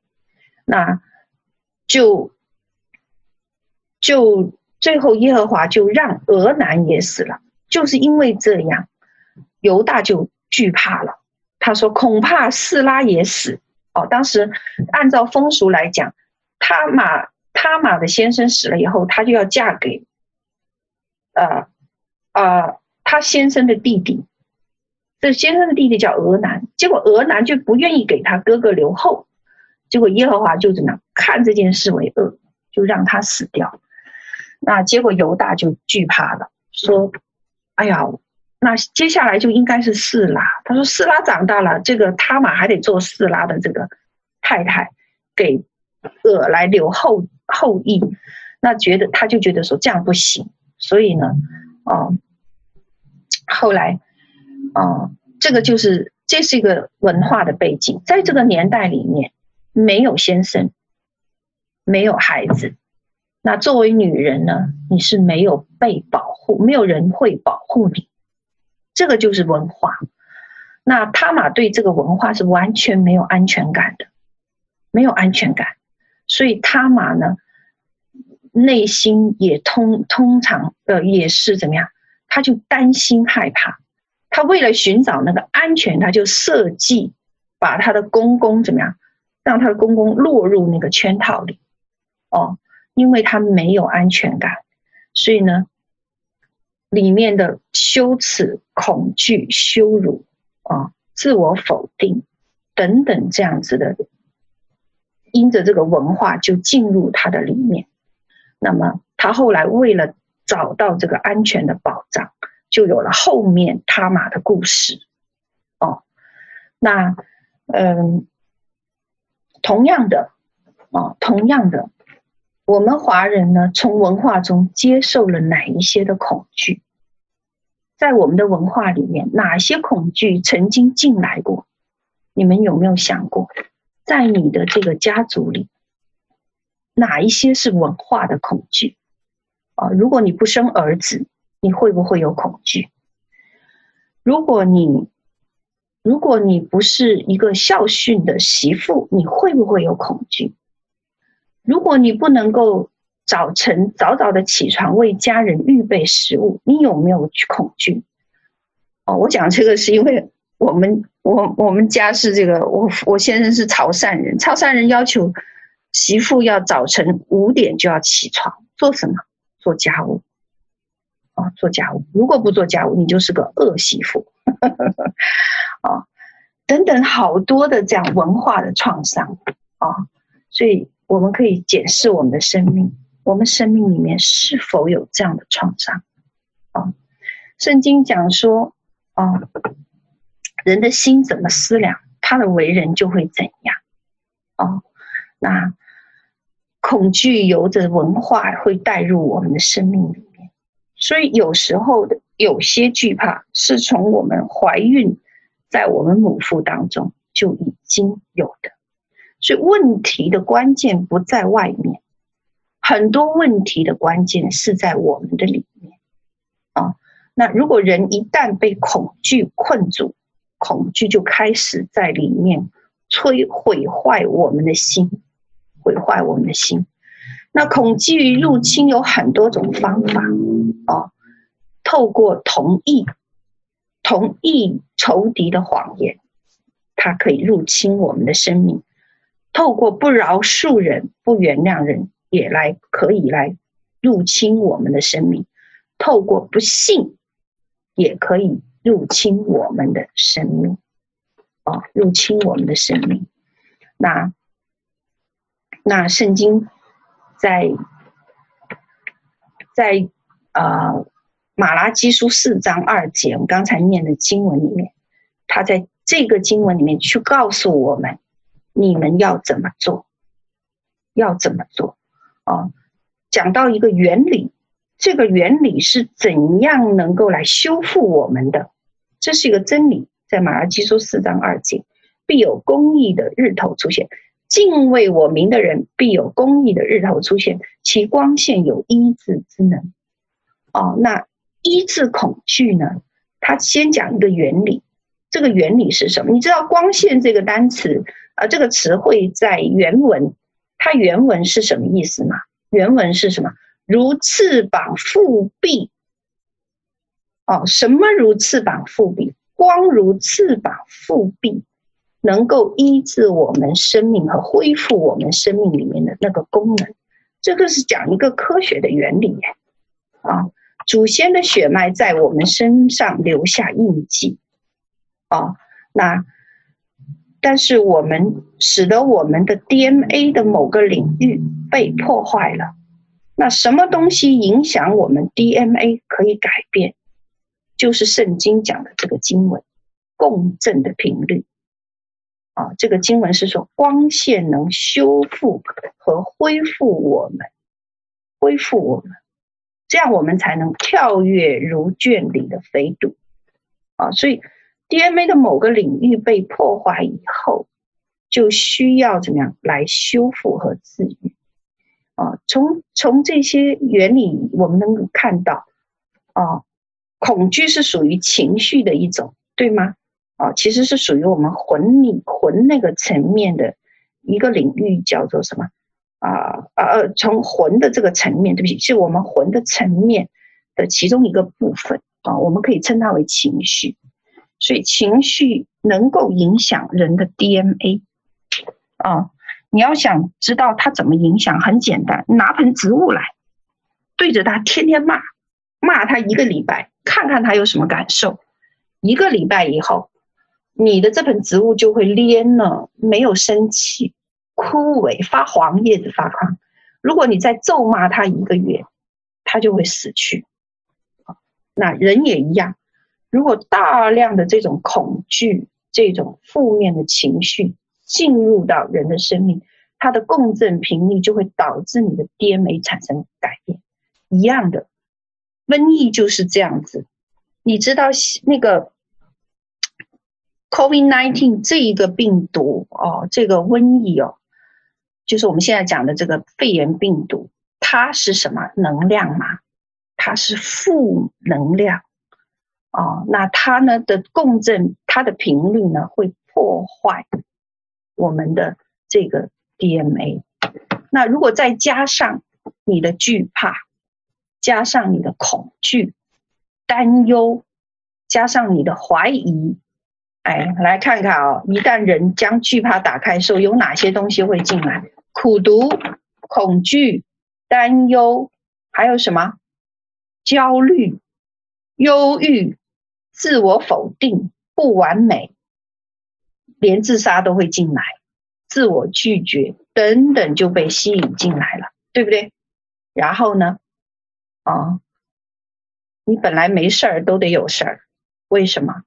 那就就最后耶和华就让俄南也死了，就是因为这样。犹大就惧怕了，他说：“恐怕示拉也死。”哦，当时按照风俗来讲，他马他马的先生死了以后，他就要嫁给，呃呃，他先生的弟弟。这先生的弟弟叫俄南，结果俄南就不愿意给他哥哥留后，结果耶和华就怎么样看这件事为恶，就让他死掉。那结果犹大就惧怕了，说：“哎呀。”那接下来就应该是四拉。他说：“四拉长大了，这个他玛还得做四拉的这个太太，给恶来留后后裔。那觉得他就觉得说这样不行，所以呢，哦，后来，哦，这个就是这是一个文化的背景，在这个年代里面，没有先生，没有孩子。那作为女人呢，你是没有被保护，没有人会保护你。”这个就是文化，那他玛对这个文化是完全没有安全感的，没有安全感，所以他玛呢，内心也通通常呃也是怎么样，他就担心害怕，他为了寻找那个安全，他就设计把他的公公怎么样，让他的公公落入那个圈套里，哦，因为他没有安全感，所以呢。里面的羞耻、恐惧、羞辱啊，自我否定等等这样子的，因着这个文化就进入他的里面。那么他后来为了找到这个安全的保障，就有了后面他马的故事。哦，那嗯，同样的，哦，同样的。我们华人呢，从文化中接受了哪一些的恐惧？在我们的文化里面，哪些恐惧曾经进来过？你们有没有想过，在你的这个家族里，哪一些是文化的恐惧？啊，如果你不生儿子，你会不会有恐惧？如果你如果你不是一个孝顺的媳妇，你会不会有恐惧？如果你不能够早晨早早的起床为家人预备食物，你有没有恐惧？哦，我讲这个是因为我们我我们家是这个，我我先生是潮汕人，潮汕人要求媳妇要早晨五点就要起床，做什么？做家务。哦，做家务。如果不做家务，你就是个恶媳妇。啊、哦，等等，好多的这样文化的创伤啊、所以我们可以检视我们的生命，我们生命里面是否有这样的创伤啊、圣经讲说啊、哦，人的心怎么思量，他的为人就会怎样啊、哦？那恐惧由着文化会带入我们的生命里面。所以有时候的有些惧怕是从我们怀孕，在我们母腹当中就已经有的。所以问题的关键不在外面，很多问题的关键是在我们的里面啊。那如果人一旦被恐惧困住，恐惧就开始在里面摧毁坏我们的心，毁坏我们的心。那恐惧入侵有很多种方法。哦，透过同意、同意仇敌的谎言，它可以入侵我们的生命；透过不饶恕人、不原谅人，也来可以来入侵我们的生命；透过不信，也可以入侵我们的生命。哦，入侵我们的生命。那那圣经在在。啊，呃，马拉基书四章二节，我们刚才念的经文里面，他在这个经文里面去告诉我们，你们要怎么做，要怎么做啊？讲到一个原理，这个原理是怎样能够来修复我们的？这是一个真理，在马拉基书四章二节，必有公义的日头出现，敬畏我名的人必有公义的日头出现，其光线有医治之能。哦，那医治恐惧呢？他先讲一个原理，这个原理是什么？你知道“光线”这个单词啊、这个词汇在原文，它原文是什么意思呢？原文是什么？如翅膀覆臂。哦，什么如翅膀覆臂？光如翅膀覆臂，能够医治我们生命和恢复我们生命里面的那个功能。这个是讲一个科学的原理，啊。祖先的血脉在我们身上留下印记，哦，那但是我们使得我们的 DNA 的某个领域被破坏了。那什么东西影响我们 DNA 可以改变？就是圣经讲的这个经文，共振的频率。啊、这个经文是说光线能修复和恢复我们，恢复我们。这样我们才能跳跃如圈里的肥犊啊！所以 DNA 的某个领域被破坏以后，就需要怎么样来修复和治愈啊？从从这些原理，我们能够看到啊，恐惧是属于情绪的一种，对吗？啊，其实是属于我们魂里魂那个层面的一个领域，叫做什么？啊啊呃，从魂的这个层面，对不起，是我们魂的层面的其中一个部分啊，我们可以称它为情绪。所以情绪能够影响人的 DNA 啊。你要想知道它怎么影响，很简单，拿盆植物来，对着它天天骂，骂它一个礼拜，看看它有什么感受。一个礼拜以后，你的这盆植物就会蔫了，没有生气。枯萎发黄，叶子发黄。如果你再咒骂他一个月，他就会死去。那人也一样，如果大量的这种恐惧、这种负面的情绪进入到人的生命，它的共振频率就会导致你的 DNA 产生改变。一样的，瘟疫就是这样子你知道那个 COVID-19 这一个病毒哦，这个瘟疫哦，就是我们现在讲的这个肺炎病毒，它是什么能量吗？它是负能量哦。那它呢的共振，它的频率呢会破坏我们的这个 DNA。那如果再加上你的惧怕，加上你的恐惧、担忧，加上你的怀疑，哎，来看看哦，一旦人将惧怕打开的时候，有哪些东西会进来？苦读、恐惧、担忧，还有什么？焦虑、忧郁、自我否定、不完美，连自杀都会进来，自我拒绝等等就被吸引进来了，对不对？然后呢？啊，你本来没事儿都得有事儿，为什么？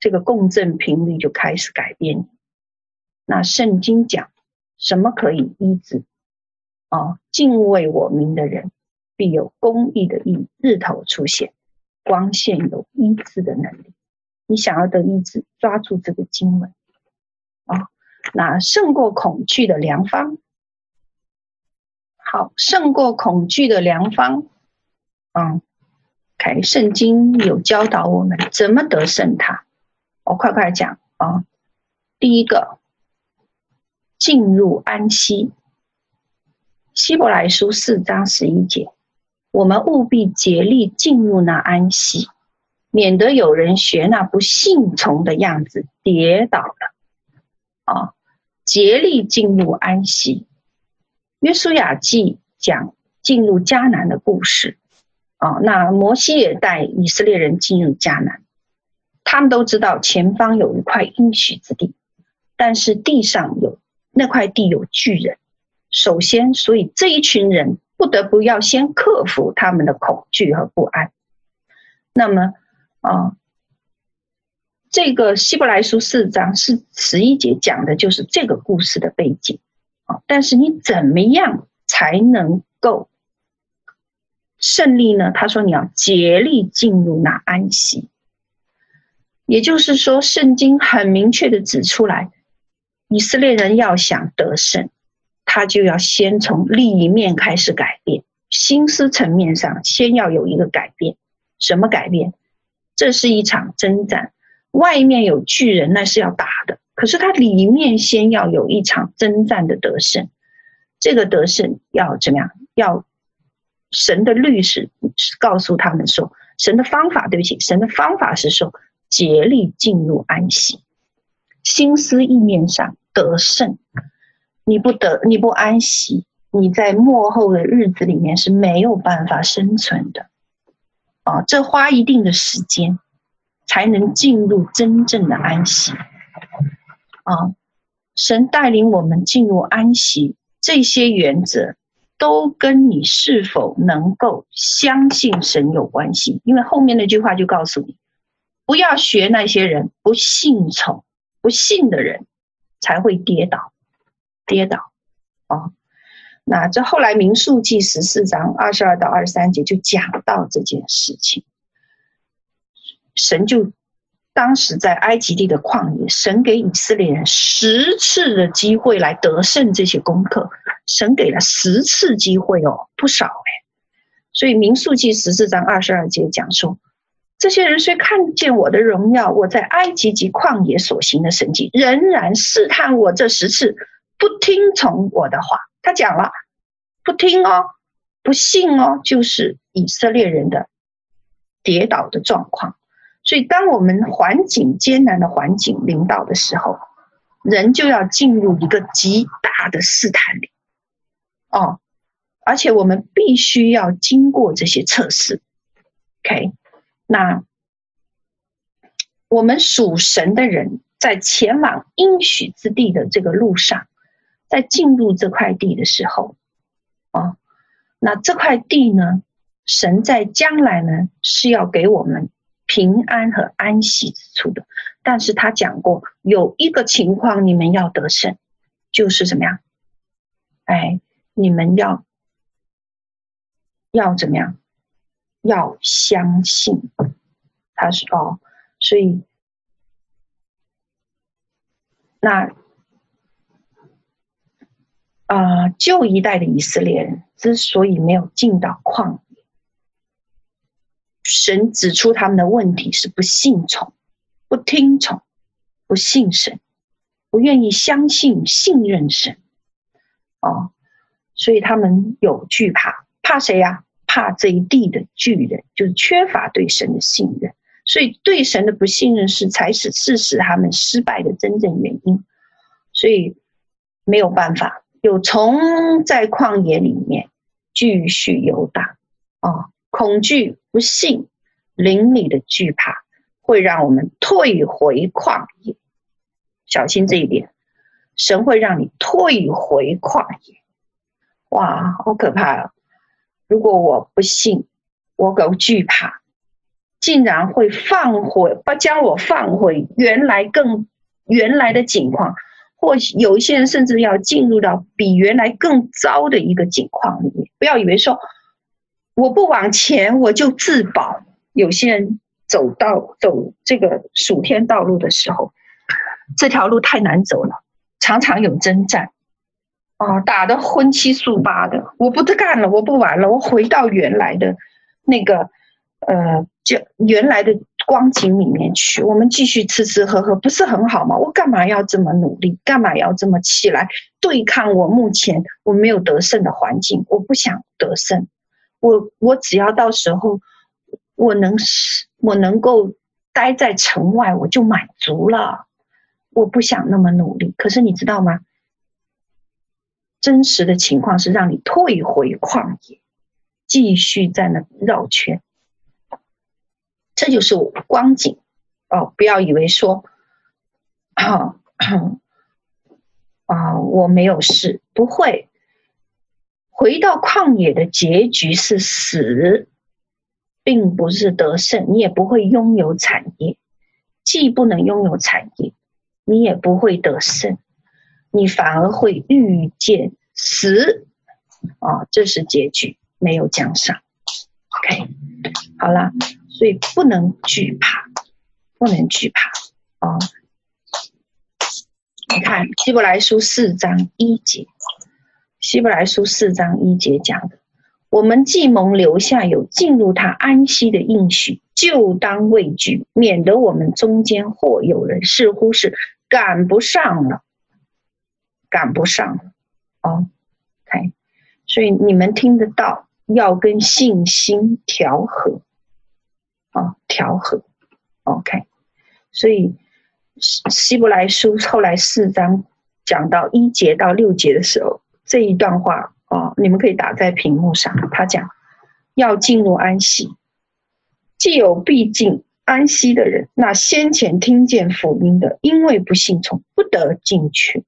这个共振频率就开始改变。那圣经讲什么可以医治？啊，敬畏我名的人必有公义的义日头出现，光线有医治的能力。你想要得医治，抓住这个经文啊。那胜过恐惧的良方，好，胜过恐惧的良方。嗯，看圣经有教导我们怎么得胜它。我快快讲啊！第一个，进入安息。希伯来书四章十一节，我们务必竭力进入那安息，免得有人学那不信从的样子跌倒了。啊，竭力进入安息。约书亚记讲进入迦南的故事。啊，那摩西也带以色列人进入迦南，他们都知道前方有一块应许之地，但是地上有那块地有巨人。首先，所以这一群人不得不要先克服他们的恐惧和不安。那么，啊，这个希伯来书四章是十一节讲的就是这个故事的背景。啊，但是你怎么样才能够？胜利呢？他说：“你要竭力进入那安息。”也就是说，圣经很明确的指出来，以色列人要想得胜，他就要先从利益面开始改变，心思层面上先要有一个改变。什么改变？这是一场征战，外面有巨人，那是要打的。可是他里面先要有一场征战的得胜，这个得胜要怎么样？要。神的律是告诉他们说，神的方法，对不起，神的方法是说，竭力进入安息，心思意念上得胜。你不得，你不安息，你在末后的日子里面是没有办法生存的。啊，这花一定的时间，才能进入真正的安息。啊，神带领我们进入安息，这些原则。都跟你是否能够相信神有关系，因为后面那句话就告诉你，不要学那些人不信从、不信的人，才会跌倒，跌倒。哦，那这后来民数记十四章二十二到二十三节就讲到这件事情，神就。当时在埃及地的旷野，神给以色列人十次的机会来得胜这些功课，神给了十次机会哦，不少哎。所以民数记十四章二十二节讲说，这些人虽看见我的荣耀，我在埃及及旷野所行的神迹，仍然试探我这十次，不听从我的话。他讲了，不听哦，不信哦，就是以色列人的跌倒的状况。所以，当我们环境艰难的环境临到的时候，人就要进入一个极大的试探里，哦，而且我们必须要经过这些测试。OK，那我们属神的人在前往应许之地的这个路上，在进入这块地的时候，啊，那这块地呢，神在将来呢是要给我们。平安和安息之处的，但是他讲过有一个情况，你们要得胜，就是怎么样？哎，你们要要怎么样？要相信他是哦，所以那啊，旧、一代的以色列人之所以没有进到旷野，神指出他们的问题是不信从、不听从、不信神、不愿意相信、信任神。哦，所以他们有惧怕，怕谁呀、怕这一地的巨人，就是缺乏对神的信任。所以对神的不信任是才是致使他们失败的真正原因。所以没有办法，有虫在旷野里面继续游荡。哦，恐惧、不信、灵里的惧怕，会让我们退回旷野。小心这一点。神会让你退回旷野，哇，好可怕啊！如果我不信，我够惧怕，竟然会放回，把将我放回原来更原来的境况，或有一些人甚至要进入到比原来更糟的一个境况里面。不要以为说我不往前我就自保。有些人走到走这个属天道路的时候，这条路太难走了。常常有征战，啊，打得荤七素八的，我不干了，我不玩了，我回到原来的那个，呃，就原来的光景里面去。我们继续吃吃喝喝，不是很好吗？我干嘛要这么努力？干嘛要这么起来对抗我目前我没有得胜的环境？我不想得胜，我我只要到时候我能我能够待在城外，我就满足了。我不想那么努力，可是你知道吗？真实的情况是让你退回旷野，继续在那绕圈。这就是我的光景哦！不要以为说，啊啊，我没有事，不会。回到旷野的结局是死，并不是得胜。你也不会拥有产业，既不能拥有产业。你也不会得胜，你反而会遇见死，啊、哦，这是结局，没有奖赏。OK，好了，所以不能惧怕，不能惧怕啊、哦！你看希伯来书四章一节，希伯来书四章一节讲的。我们既蒙留下有进入他安息的应许，就当畏惧，免得我们中间或有人似乎是赶不上了，赶不上了。哦，OK，所以你们听得到，要跟信心调和，啊，调和，OK。所以希伯来书后来四章讲到一节到六节的时候，这一段话。啊，你们可以打在屏幕上。他讲要进入安息，既有必进安息的人，那先前听见福音的，因为不信从，不得进去。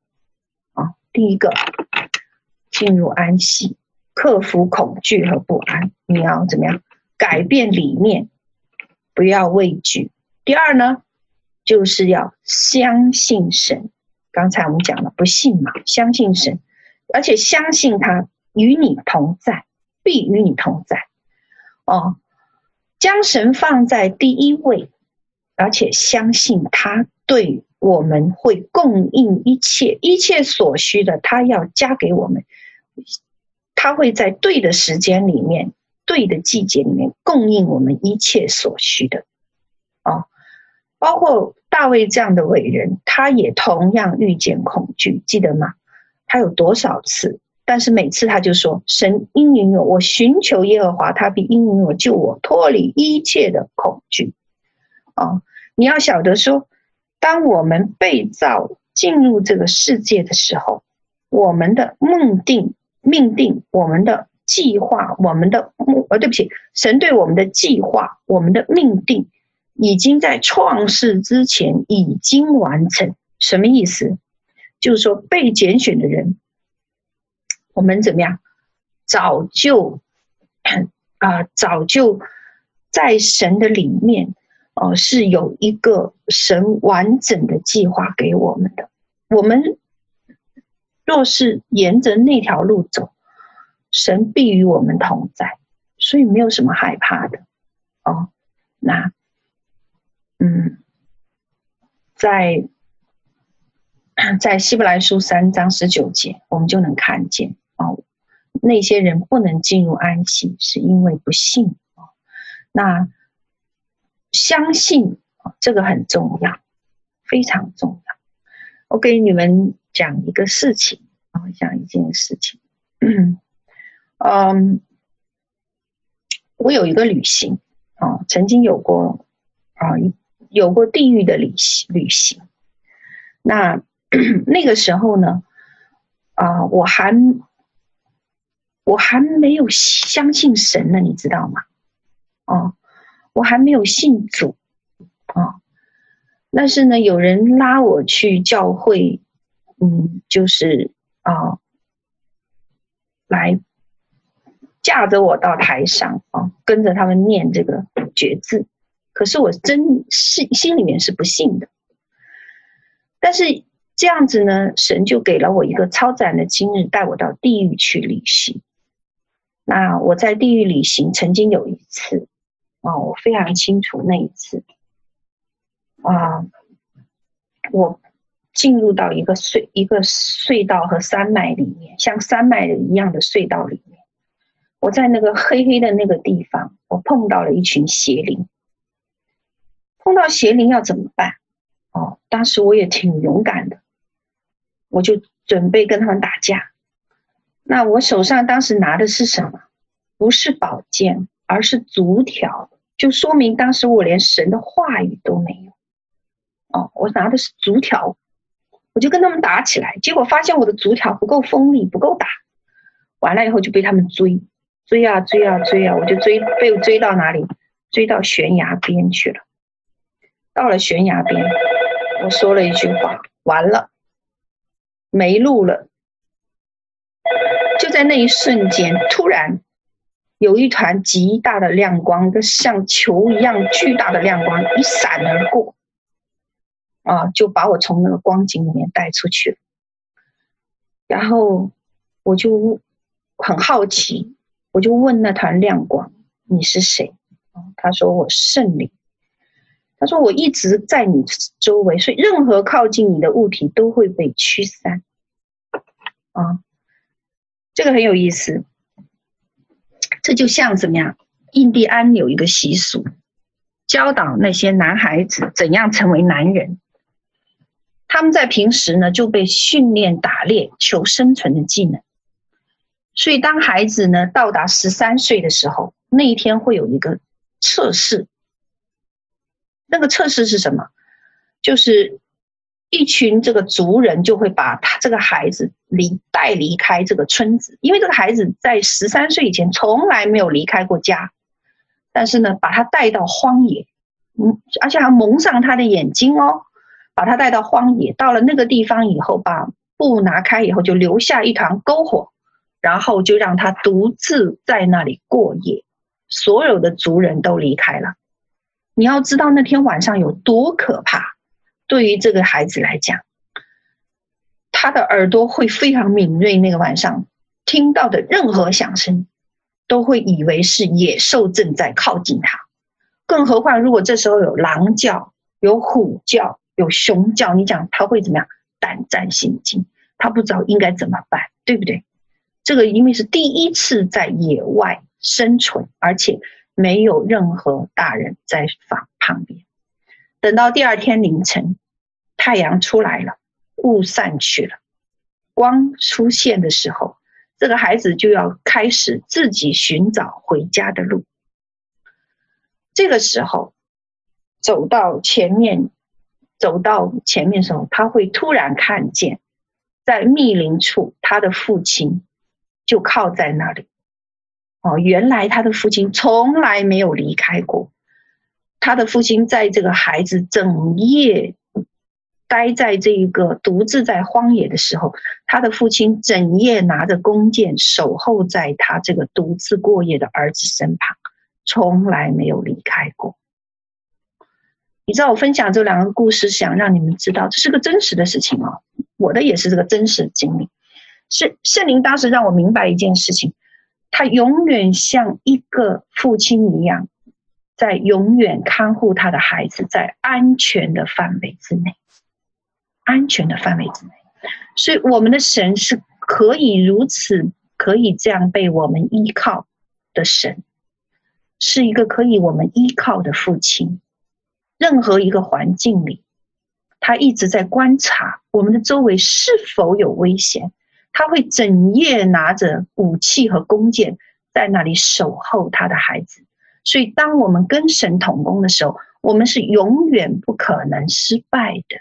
啊，第一个进入安息，克服恐惧和不安。你要怎么样改变理念？不要畏惧。第二呢，就是要相信神。刚才我们讲了，不信嘛，相信神，而且相信他。与你同在，必与你同在。哦，将神放在第一位，而且相信他对我们会供应一切一切所需的，他要加给我们。他会在对的时间里面、对的季节里面供应我们一切所需的。哦，包括大卫这样的伟人，他也同样遇见恐惧，记得吗？他有多少次？但是每次他就说：“神应允我，我寻求耶和华，他必应允我，救我脱离一切的恐惧。”哦，你要晓得说，当我们被造进入这个世界的时候，我们的命定、命定、我们的计划、我们的目……呃，对不起，神对我们的计划、我们的命定，已经在创世之前已经完成。什么意思？就是说，被拣选的人。我们怎么样？早就 啊、早就在神的里面，哦、是有一个神完整的计划给我们的。我们若是沿着那条路走，神必与我们同在，所以没有什么害怕的。哦，那嗯，在在希伯来书三章十九节，我们就能看见哦，那些人不能进入安息，是因为不信哦。那相信这个很重要，非常重要。我给你们讲一个事情啊，讲一件事情。嗯，我有一个旅行啊，曾经有过啊，有过地狱的旅行旅行。那那个时候呢，啊，我还我还没有相信神呢，你知道吗？哦，我还没有信主啊。但是呢，有人拉我去教会，嗯，就是啊，来架着我到台上啊，跟着他们念这个绝字。可是我真是心里面是不信的。但是这样子呢，神就给了我一个超自然的今日，带我到地狱去旅行。那我在地狱旅行曾经有一次啊，我非常清楚那一次。啊，我进入到一个隧一个隧道和山脉里面，像山脉一样的隧道里面。我在那个黑黑的那个地方，我碰到了一群邪灵。碰到邪灵要怎么办？哦，当时我也挺勇敢的，我就准备跟他们打架。那我手上当时拿的是什么？不是宝剑，而是竹条，就说明当时我连神的话语都没有。哦，我拿的是竹条，我就跟他们打起来，结果发现我的竹条不够锋利，不够打，完了以后就被他们追，追啊追啊追啊，我就追，被追到哪里？追到悬崖边去了。到了悬崖边，我说了一句话，完了，没路了。就在那一瞬间，突然有一团极大的亮光，一个像球一样巨大的亮光一闪而过。啊，就把我从那个光景里面带出去了。然后我就很好奇，我就问那团亮光：“你是谁？”他说：“我圣灵。”他说：“我一直在你周围，所以任何靠近你的物体都会被驱散。”啊，这个很有意思。这就像怎么样？印第安有一个习俗，教导那些男孩子怎样成为男人。他们在平时呢就被训练打猎、求生存的技能，所以当孩子呢到达十三岁的时候，那一天会有一个测试。那个测试是什么？就是一群这个族人就会把他这个孩子离带离开这个村子，因为这个孩子在十三岁以前从来没有离开过家，但是呢把他带到荒野，嗯，而且还蒙上他的眼睛哦。把他带到荒野，到了那个地方以后，把布拿开以后，就留下一团篝火，然后就让他独自在那里过夜。所有的族人都离开了。你要知道那天晚上有多可怕，对于这个孩子来讲，他的耳朵会非常敏锐。那个晚上听到的任何响声，都会以为是野兽正在靠近他。更何况，如果这时候有狼叫，有虎叫。有熊叫，你讲他会怎么样？胆战心惊，他不知道应该怎么办，对不对？这个因为是第一次在野外生存，而且没有任何大人在旁旁边。等到第二天凌晨，太阳出来了，雾散去了，光出现的时候，这个孩子就要开始自己寻找回家的路。这个时候，走到前面。走到前面的时候，他会突然看见，在密林处，他的父亲就靠在那里。哦，原来他的父亲从来没有离开过。他的父亲在这个孩子整夜待在这一个独自在荒野的时候，他的父亲整夜拿着弓箭守候在他这个独自过夜的儿子身旁，从来没有离开过。你知道我分享这两个故事，想让你们知道这是个真实的事情哦。我的也是这个真实经历。是圣灵当时让我明白一件事情，他永远像一个父亲一样，在永远看护他的孩子，在安全的范围之内，安全的范围之内。所以，我们的神是可以如此，可以这样被我们依靠的神，是一个可以我们依靠的父亲。任何一个环境里，他一直在观察我们的周围是否有危险，他会整夜拿着武器和弓箭在那里守候他的孩子。所以，当我们跟神同工的时候，我们是永远不可能失败的。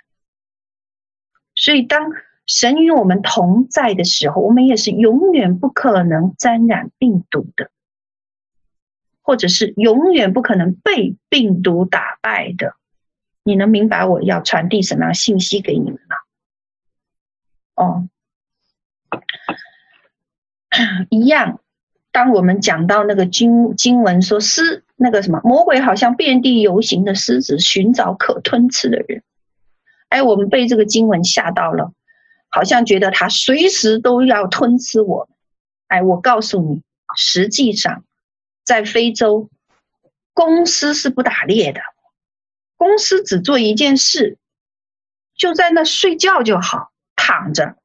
所以，当神与我们同在的时候，我们也是永远不可能沾染病毒的，或者是永远不可能被病毒打败的。你能明白我要传递什么样信息给你们吗？哦，一样。当我们讲到那个经经文说狮那个什么魔鬼好像遍地游行的狮子，寻找可吞吃的人。哎，我们被这个经文吓到了，好像觉得他随时都要吞吃我。哎，我告诉你，实际上在非洲，公狮是不打猎的，公狮只做一件事，就在那睡觉就好，躺着。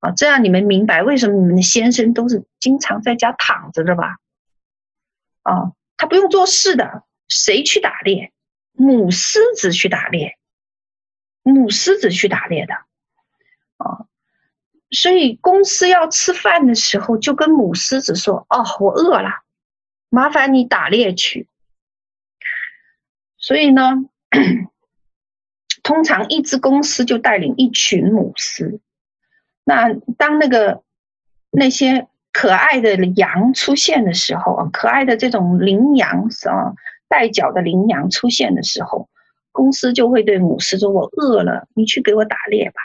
啊，这样你们明白为什么你们的先生都是经常在家躺着的吧？啊，他不用做事的，谁去打猎？母狮子去打猎，母狮子去打猎的。啊，所以公狮要吃饭的时候，就跟母狮子说：“哦，我饿了，麻烦你打猎去。”所以呢，通常一只公狮就带领一群母狮。那当那个那些可爱的羊出现的时候啊，可爱的这种羚羊啊，带角的羚羊出现的时候，公狮就会对母狮说：“我饿了，你去给我打猎吧。”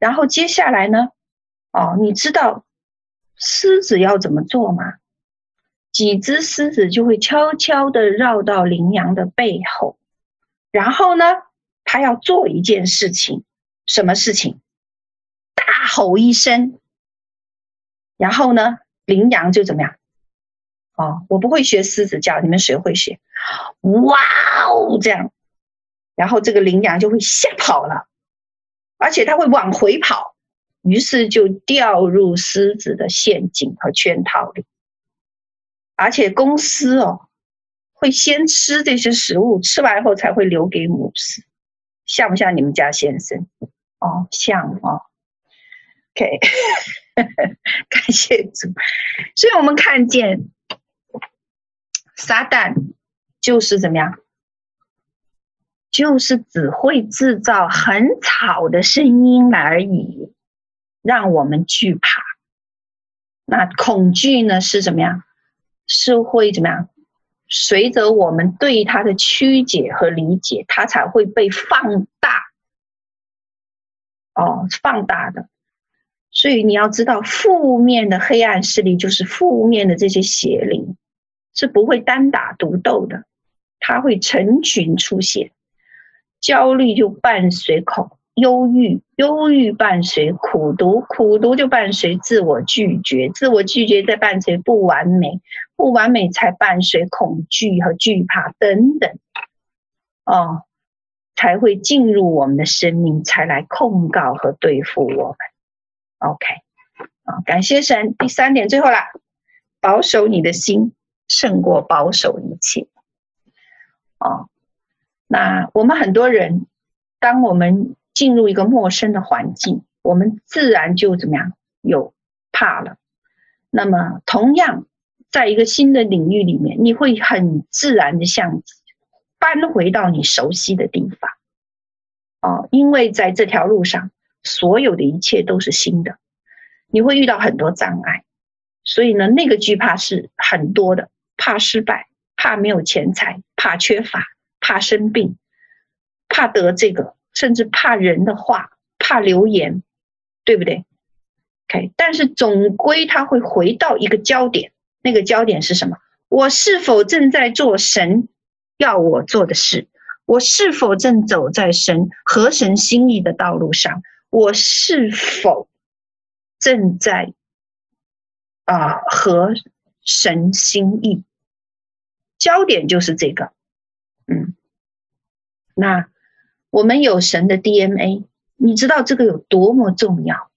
然后接下来呢，哦，你知道狮子要怎么做吗？几只狮子就会悄悄地绕到羚羊的背后，然后呢，它要做一件事情，什么事情？吼一声，然后呢，羚羊就怎么样？哦，我不会学狮子叫，你们谁会学？哇哦，这样，然后这个羚羊就会吓跑了，而且它会往回跑，于是就掉入狮子的陷阱和圈套里。而且公狮哦，会先吃这些食物，吃完后才会留给母狮，像不像你们家先生？哦，像哦。OK，感谢主。所以我们看见撒旦就是怎么样，就是只会制造很吵的声音而已，让我们惧怕。那恐惧呢是怎么样？是会怎么样？随着我们对它的曲解和理解，它才会被放大。哦，放大的。所以你要知道，负面的黑暗势力就是负面的这些邪灵，是不会单打独斗的，它会成群出现。焦虑就伴随恐忧郁，忧郁伴随苦毒，苦毒就伴随自我拒绝，自我拒绝再伴随不完美，不完美才伴随恐惧和惧怕等等，哦，才会进入我们的生命，才来控告和对付我们。OK，啊，感谢神。第三点，最后啦，保守你的心胜过保守一切。哦，那我们很多人，当我们进入一个陌生的环境，我们自然就怎么样？有怕了。那么，同样，在一个新的领域里面，你会很自然的像搬回到你熟悉的地方。哦，因为在这条路上。所有的一切都是新的，你会遇到很多障碍，所以呢，那个惧怕是很多的，怕失败，怕没有钱财，怕缺乏，怕生病，怕得这个，甚至怕人的话，怕流言，对不对？OK，但是总归他会回到一个焦点，那个焦点是什么？我是否正在做神要我做的事？我是否正走在神合神心意的道路上？我是否正在啊合神心意？焦点就是这个。嗯，那我们有神的 DNA，你知道这个有多么重要？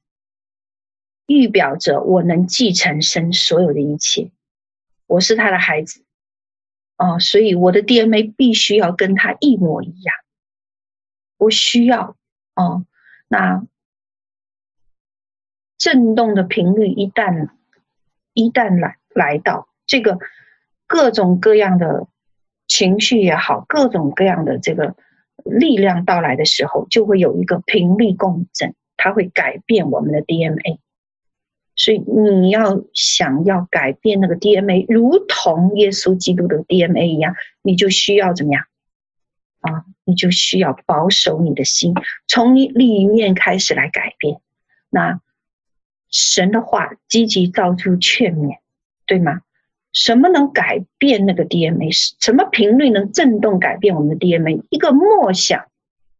预表着我能继承神所有的一切，我是他的孩子，哦，所以我的 DNA 必须要跟他一模一样。我需要哦，那震动的频率一旦一旦来来到，这个各种各样的情绪也好，各种各样的这个力量到来的时候，就会有一个频率共振，它会改变我们的 DNA。所以你要想要改变那个 DNA，如同耶稣基督的 DNA 一样，你就需要怎么样？啊，你就需要保守你的心，从你里面开始来改变。那神的话积极造出劝勉，对吗？什么能改变那个 DNA？什么频率能震动改变我们的 DNA？一个默想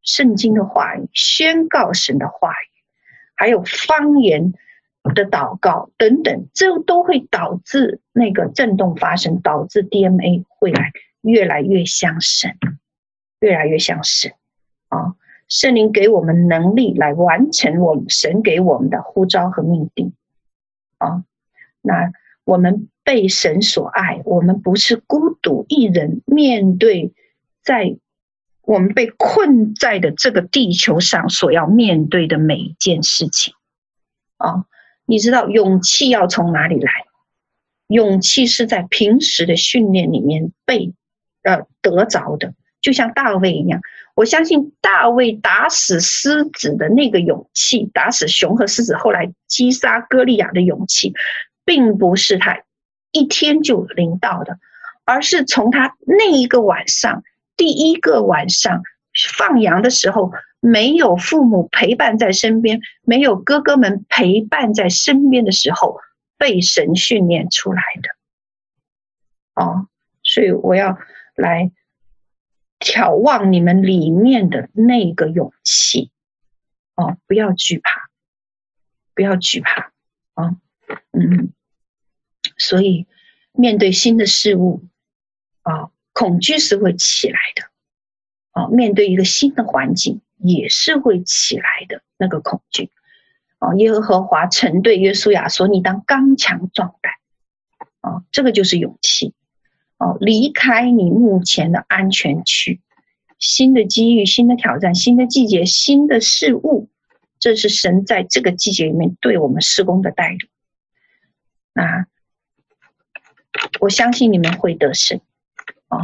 圣经的话语，宣告神的话语，还有方言。的祷告等等，这都会导致那个震动发生，导致 DNA 会来越来越像神，越来越像神啊！圣灵给我们能力来完成我们神给我们的呼召和命定啊！那我们被神所爱，我们不是孤独一人面对在我们被困在的这个地球上所要面对的每一件事情啊！你知道勇气要从哪里来？勇气是在平时的训练里面被呃得着的，就像大卫一样。我相信大卫打死狮子的那个勇气，打死熊和狮子，后来击杀歌利亚的勇气，并不是他一天就领到的，而是从他那一个晚上，第一个晚上放羊的时候。没有父母陪伴在身边，没有哥哥们陪伴在身边的时候，被神训练出来的。哦，所以我要来眺望你们里面的那个勇气。哦，不要惧怕，不要惧怕。啊、嗯，所以面对新的事物，啊、恐惧是会起来的。啊、哦，面对一个新的环境。也是会起来的那个恐惧，哦，耶和华曾对约书亚说：“你当刚强壮胆，啊，这个就是勇气，离开你目前的安全区，新的机遇、新的挑战、新的季节、新的事物，这是神在这个季节里面对我们施工的带领。那我相信你们会得胜，哦，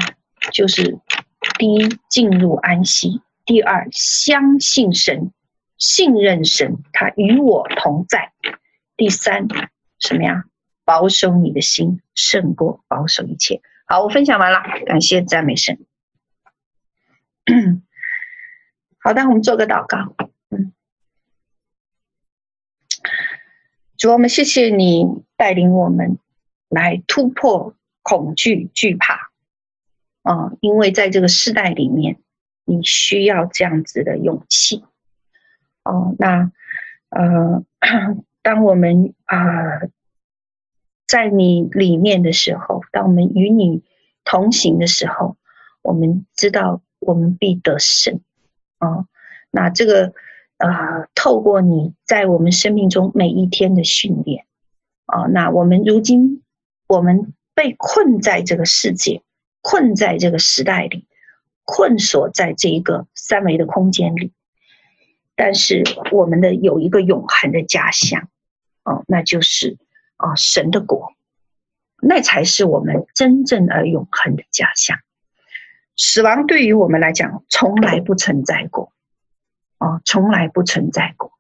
就是第一进入安息。”第二，相信神，信任神，他与我同在。第三，什么呀？保守你的心，胜过保守一切。好，我分享完了，感谢赞美神。好的，我们做个祷告。嗯，主，我们谢谢你带领我们来突破恐惧、惧怕。啊、嗯，因为在这个世代里面。你需要这样子的勇气哦。那呃，当我们啊、在你里面的时候，当我们与你同行的时候，我们知道我们必得胜哦。那这个呃，透过你在我们生命中每一天的训练哦，那我们如今我们被困在这个世界，困在这个时代里。困锁在这一个三维的空间里，但是我们的有一个永恒的家乡，哦，那就是啊神的国，那才是我们真正而永恒的家乡。死亡对于我们来讲从来不存在过，哦，从来不存在过，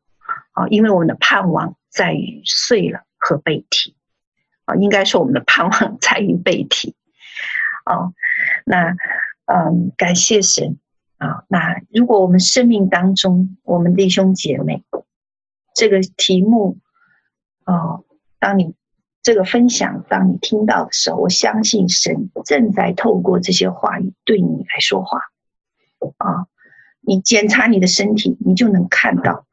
啊，因为我们的盼望在于碎了和被提，啊，应该说我们的盼望在于被提，哦，那。嗯，感谢神啊！那如果我们生命当中，我们弟兄姐妹，这个题目哦，当你这个分享，当你听到的时候，我相信神正在透过这些话语对你来说话啊！你检查你的身体，你就能看到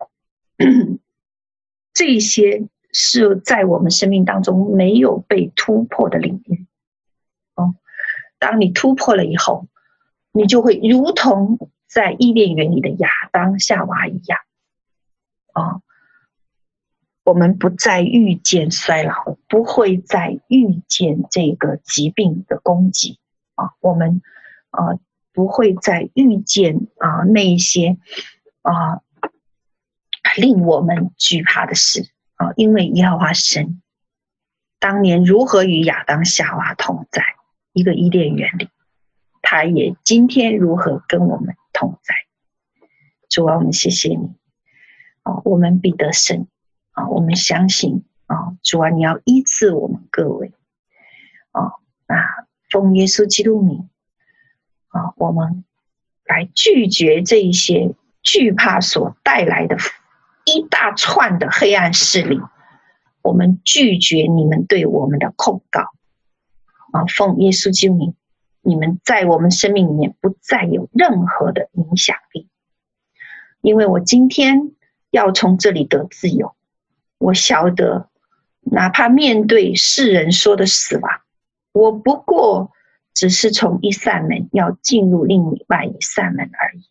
这些是在我们生命当中没有被突破的领域哦。当你突破了以后，你就会如同在伊甸园里的亚当夏娃一样，啊，我们不再遇见衰老，不会再遇见这个疾病的攻击，啊，我们啊不会再遇见啊那一些啊令我们惧怕的事，啊，因为耶和华神当年如何与亚当夏娃同在一个伊甸园里。他也今天如何跟我们同在？主啊，我们谢谢你啊！我们必得胜啊！我们相信啊！主啊，你要医治我们各位啊！那奉耶稣基督名啊，我们来拒绝这一些惧怕所带来的一大串的黑暗势力。我们拒绝你们对我们的控告啊！奉耶稣基督名。你们在我们生命里面不再有任何的影响力，因为我今天要从这里得自由。我晓得，哪怕面对世人说的死亡，我不过只是从一扇门要进入另外一扇门而已。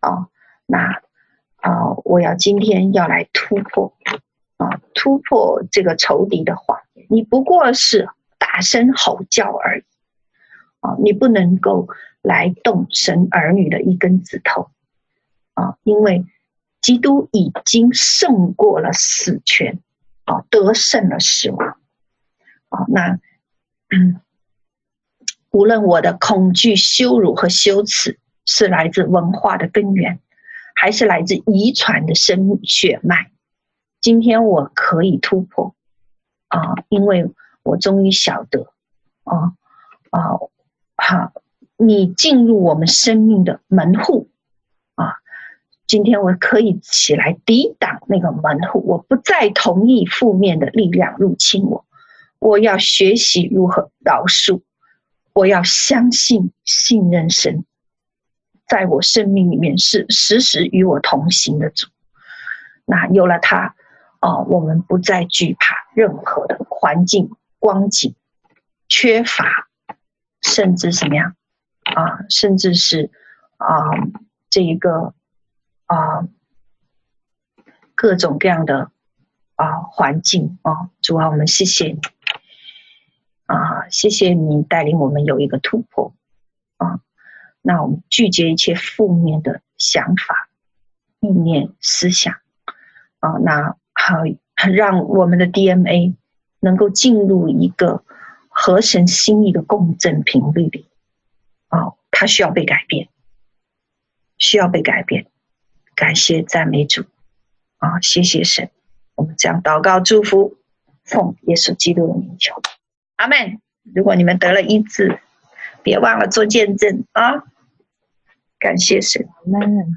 哦，那啊，我要今天要来突破啊，突破这个仇敌的谎言。你不过是大声吼叫而已。啊你不能够来动神儿女的一根指头啊！因为基督已经胜过了死权啊，得胜了死亡啊！那嗯，无论我的恐惧、羞辱和羞耻是来自文化的根源，还是来自遗传的生血脉，今天我可以突破啊！因为我终于晓得啊啊！好，你进入我们生命的门户！今天我可以起来抵挡那个门户，我不再同意负面的力量入侵我。我要学习如何饶恕，我要相信信任神，在我生命里面是时时与我同行的主。那有了他，啊，我们不再惧怕任何的环境光景缺乏。甚至什么样啊？甚至是啊，这一个啊，各种各样的啊环境啊，主啊，我们谢谢你啊，谢谢你带领我们有一个突破啊。那我们拒绝一切负面的想法、意念、思想啊。那好，让我们的 DNA 能够进入一个。合神心意的共振频率里，啊，它需要被改变，需要被改变。感谢赞美主，啊、谢谢神。我们这样祷告祝福，奉耶稣基督的名求，阿门。如果你们得了医治，别忘了做见证啊！感谢神，阿门。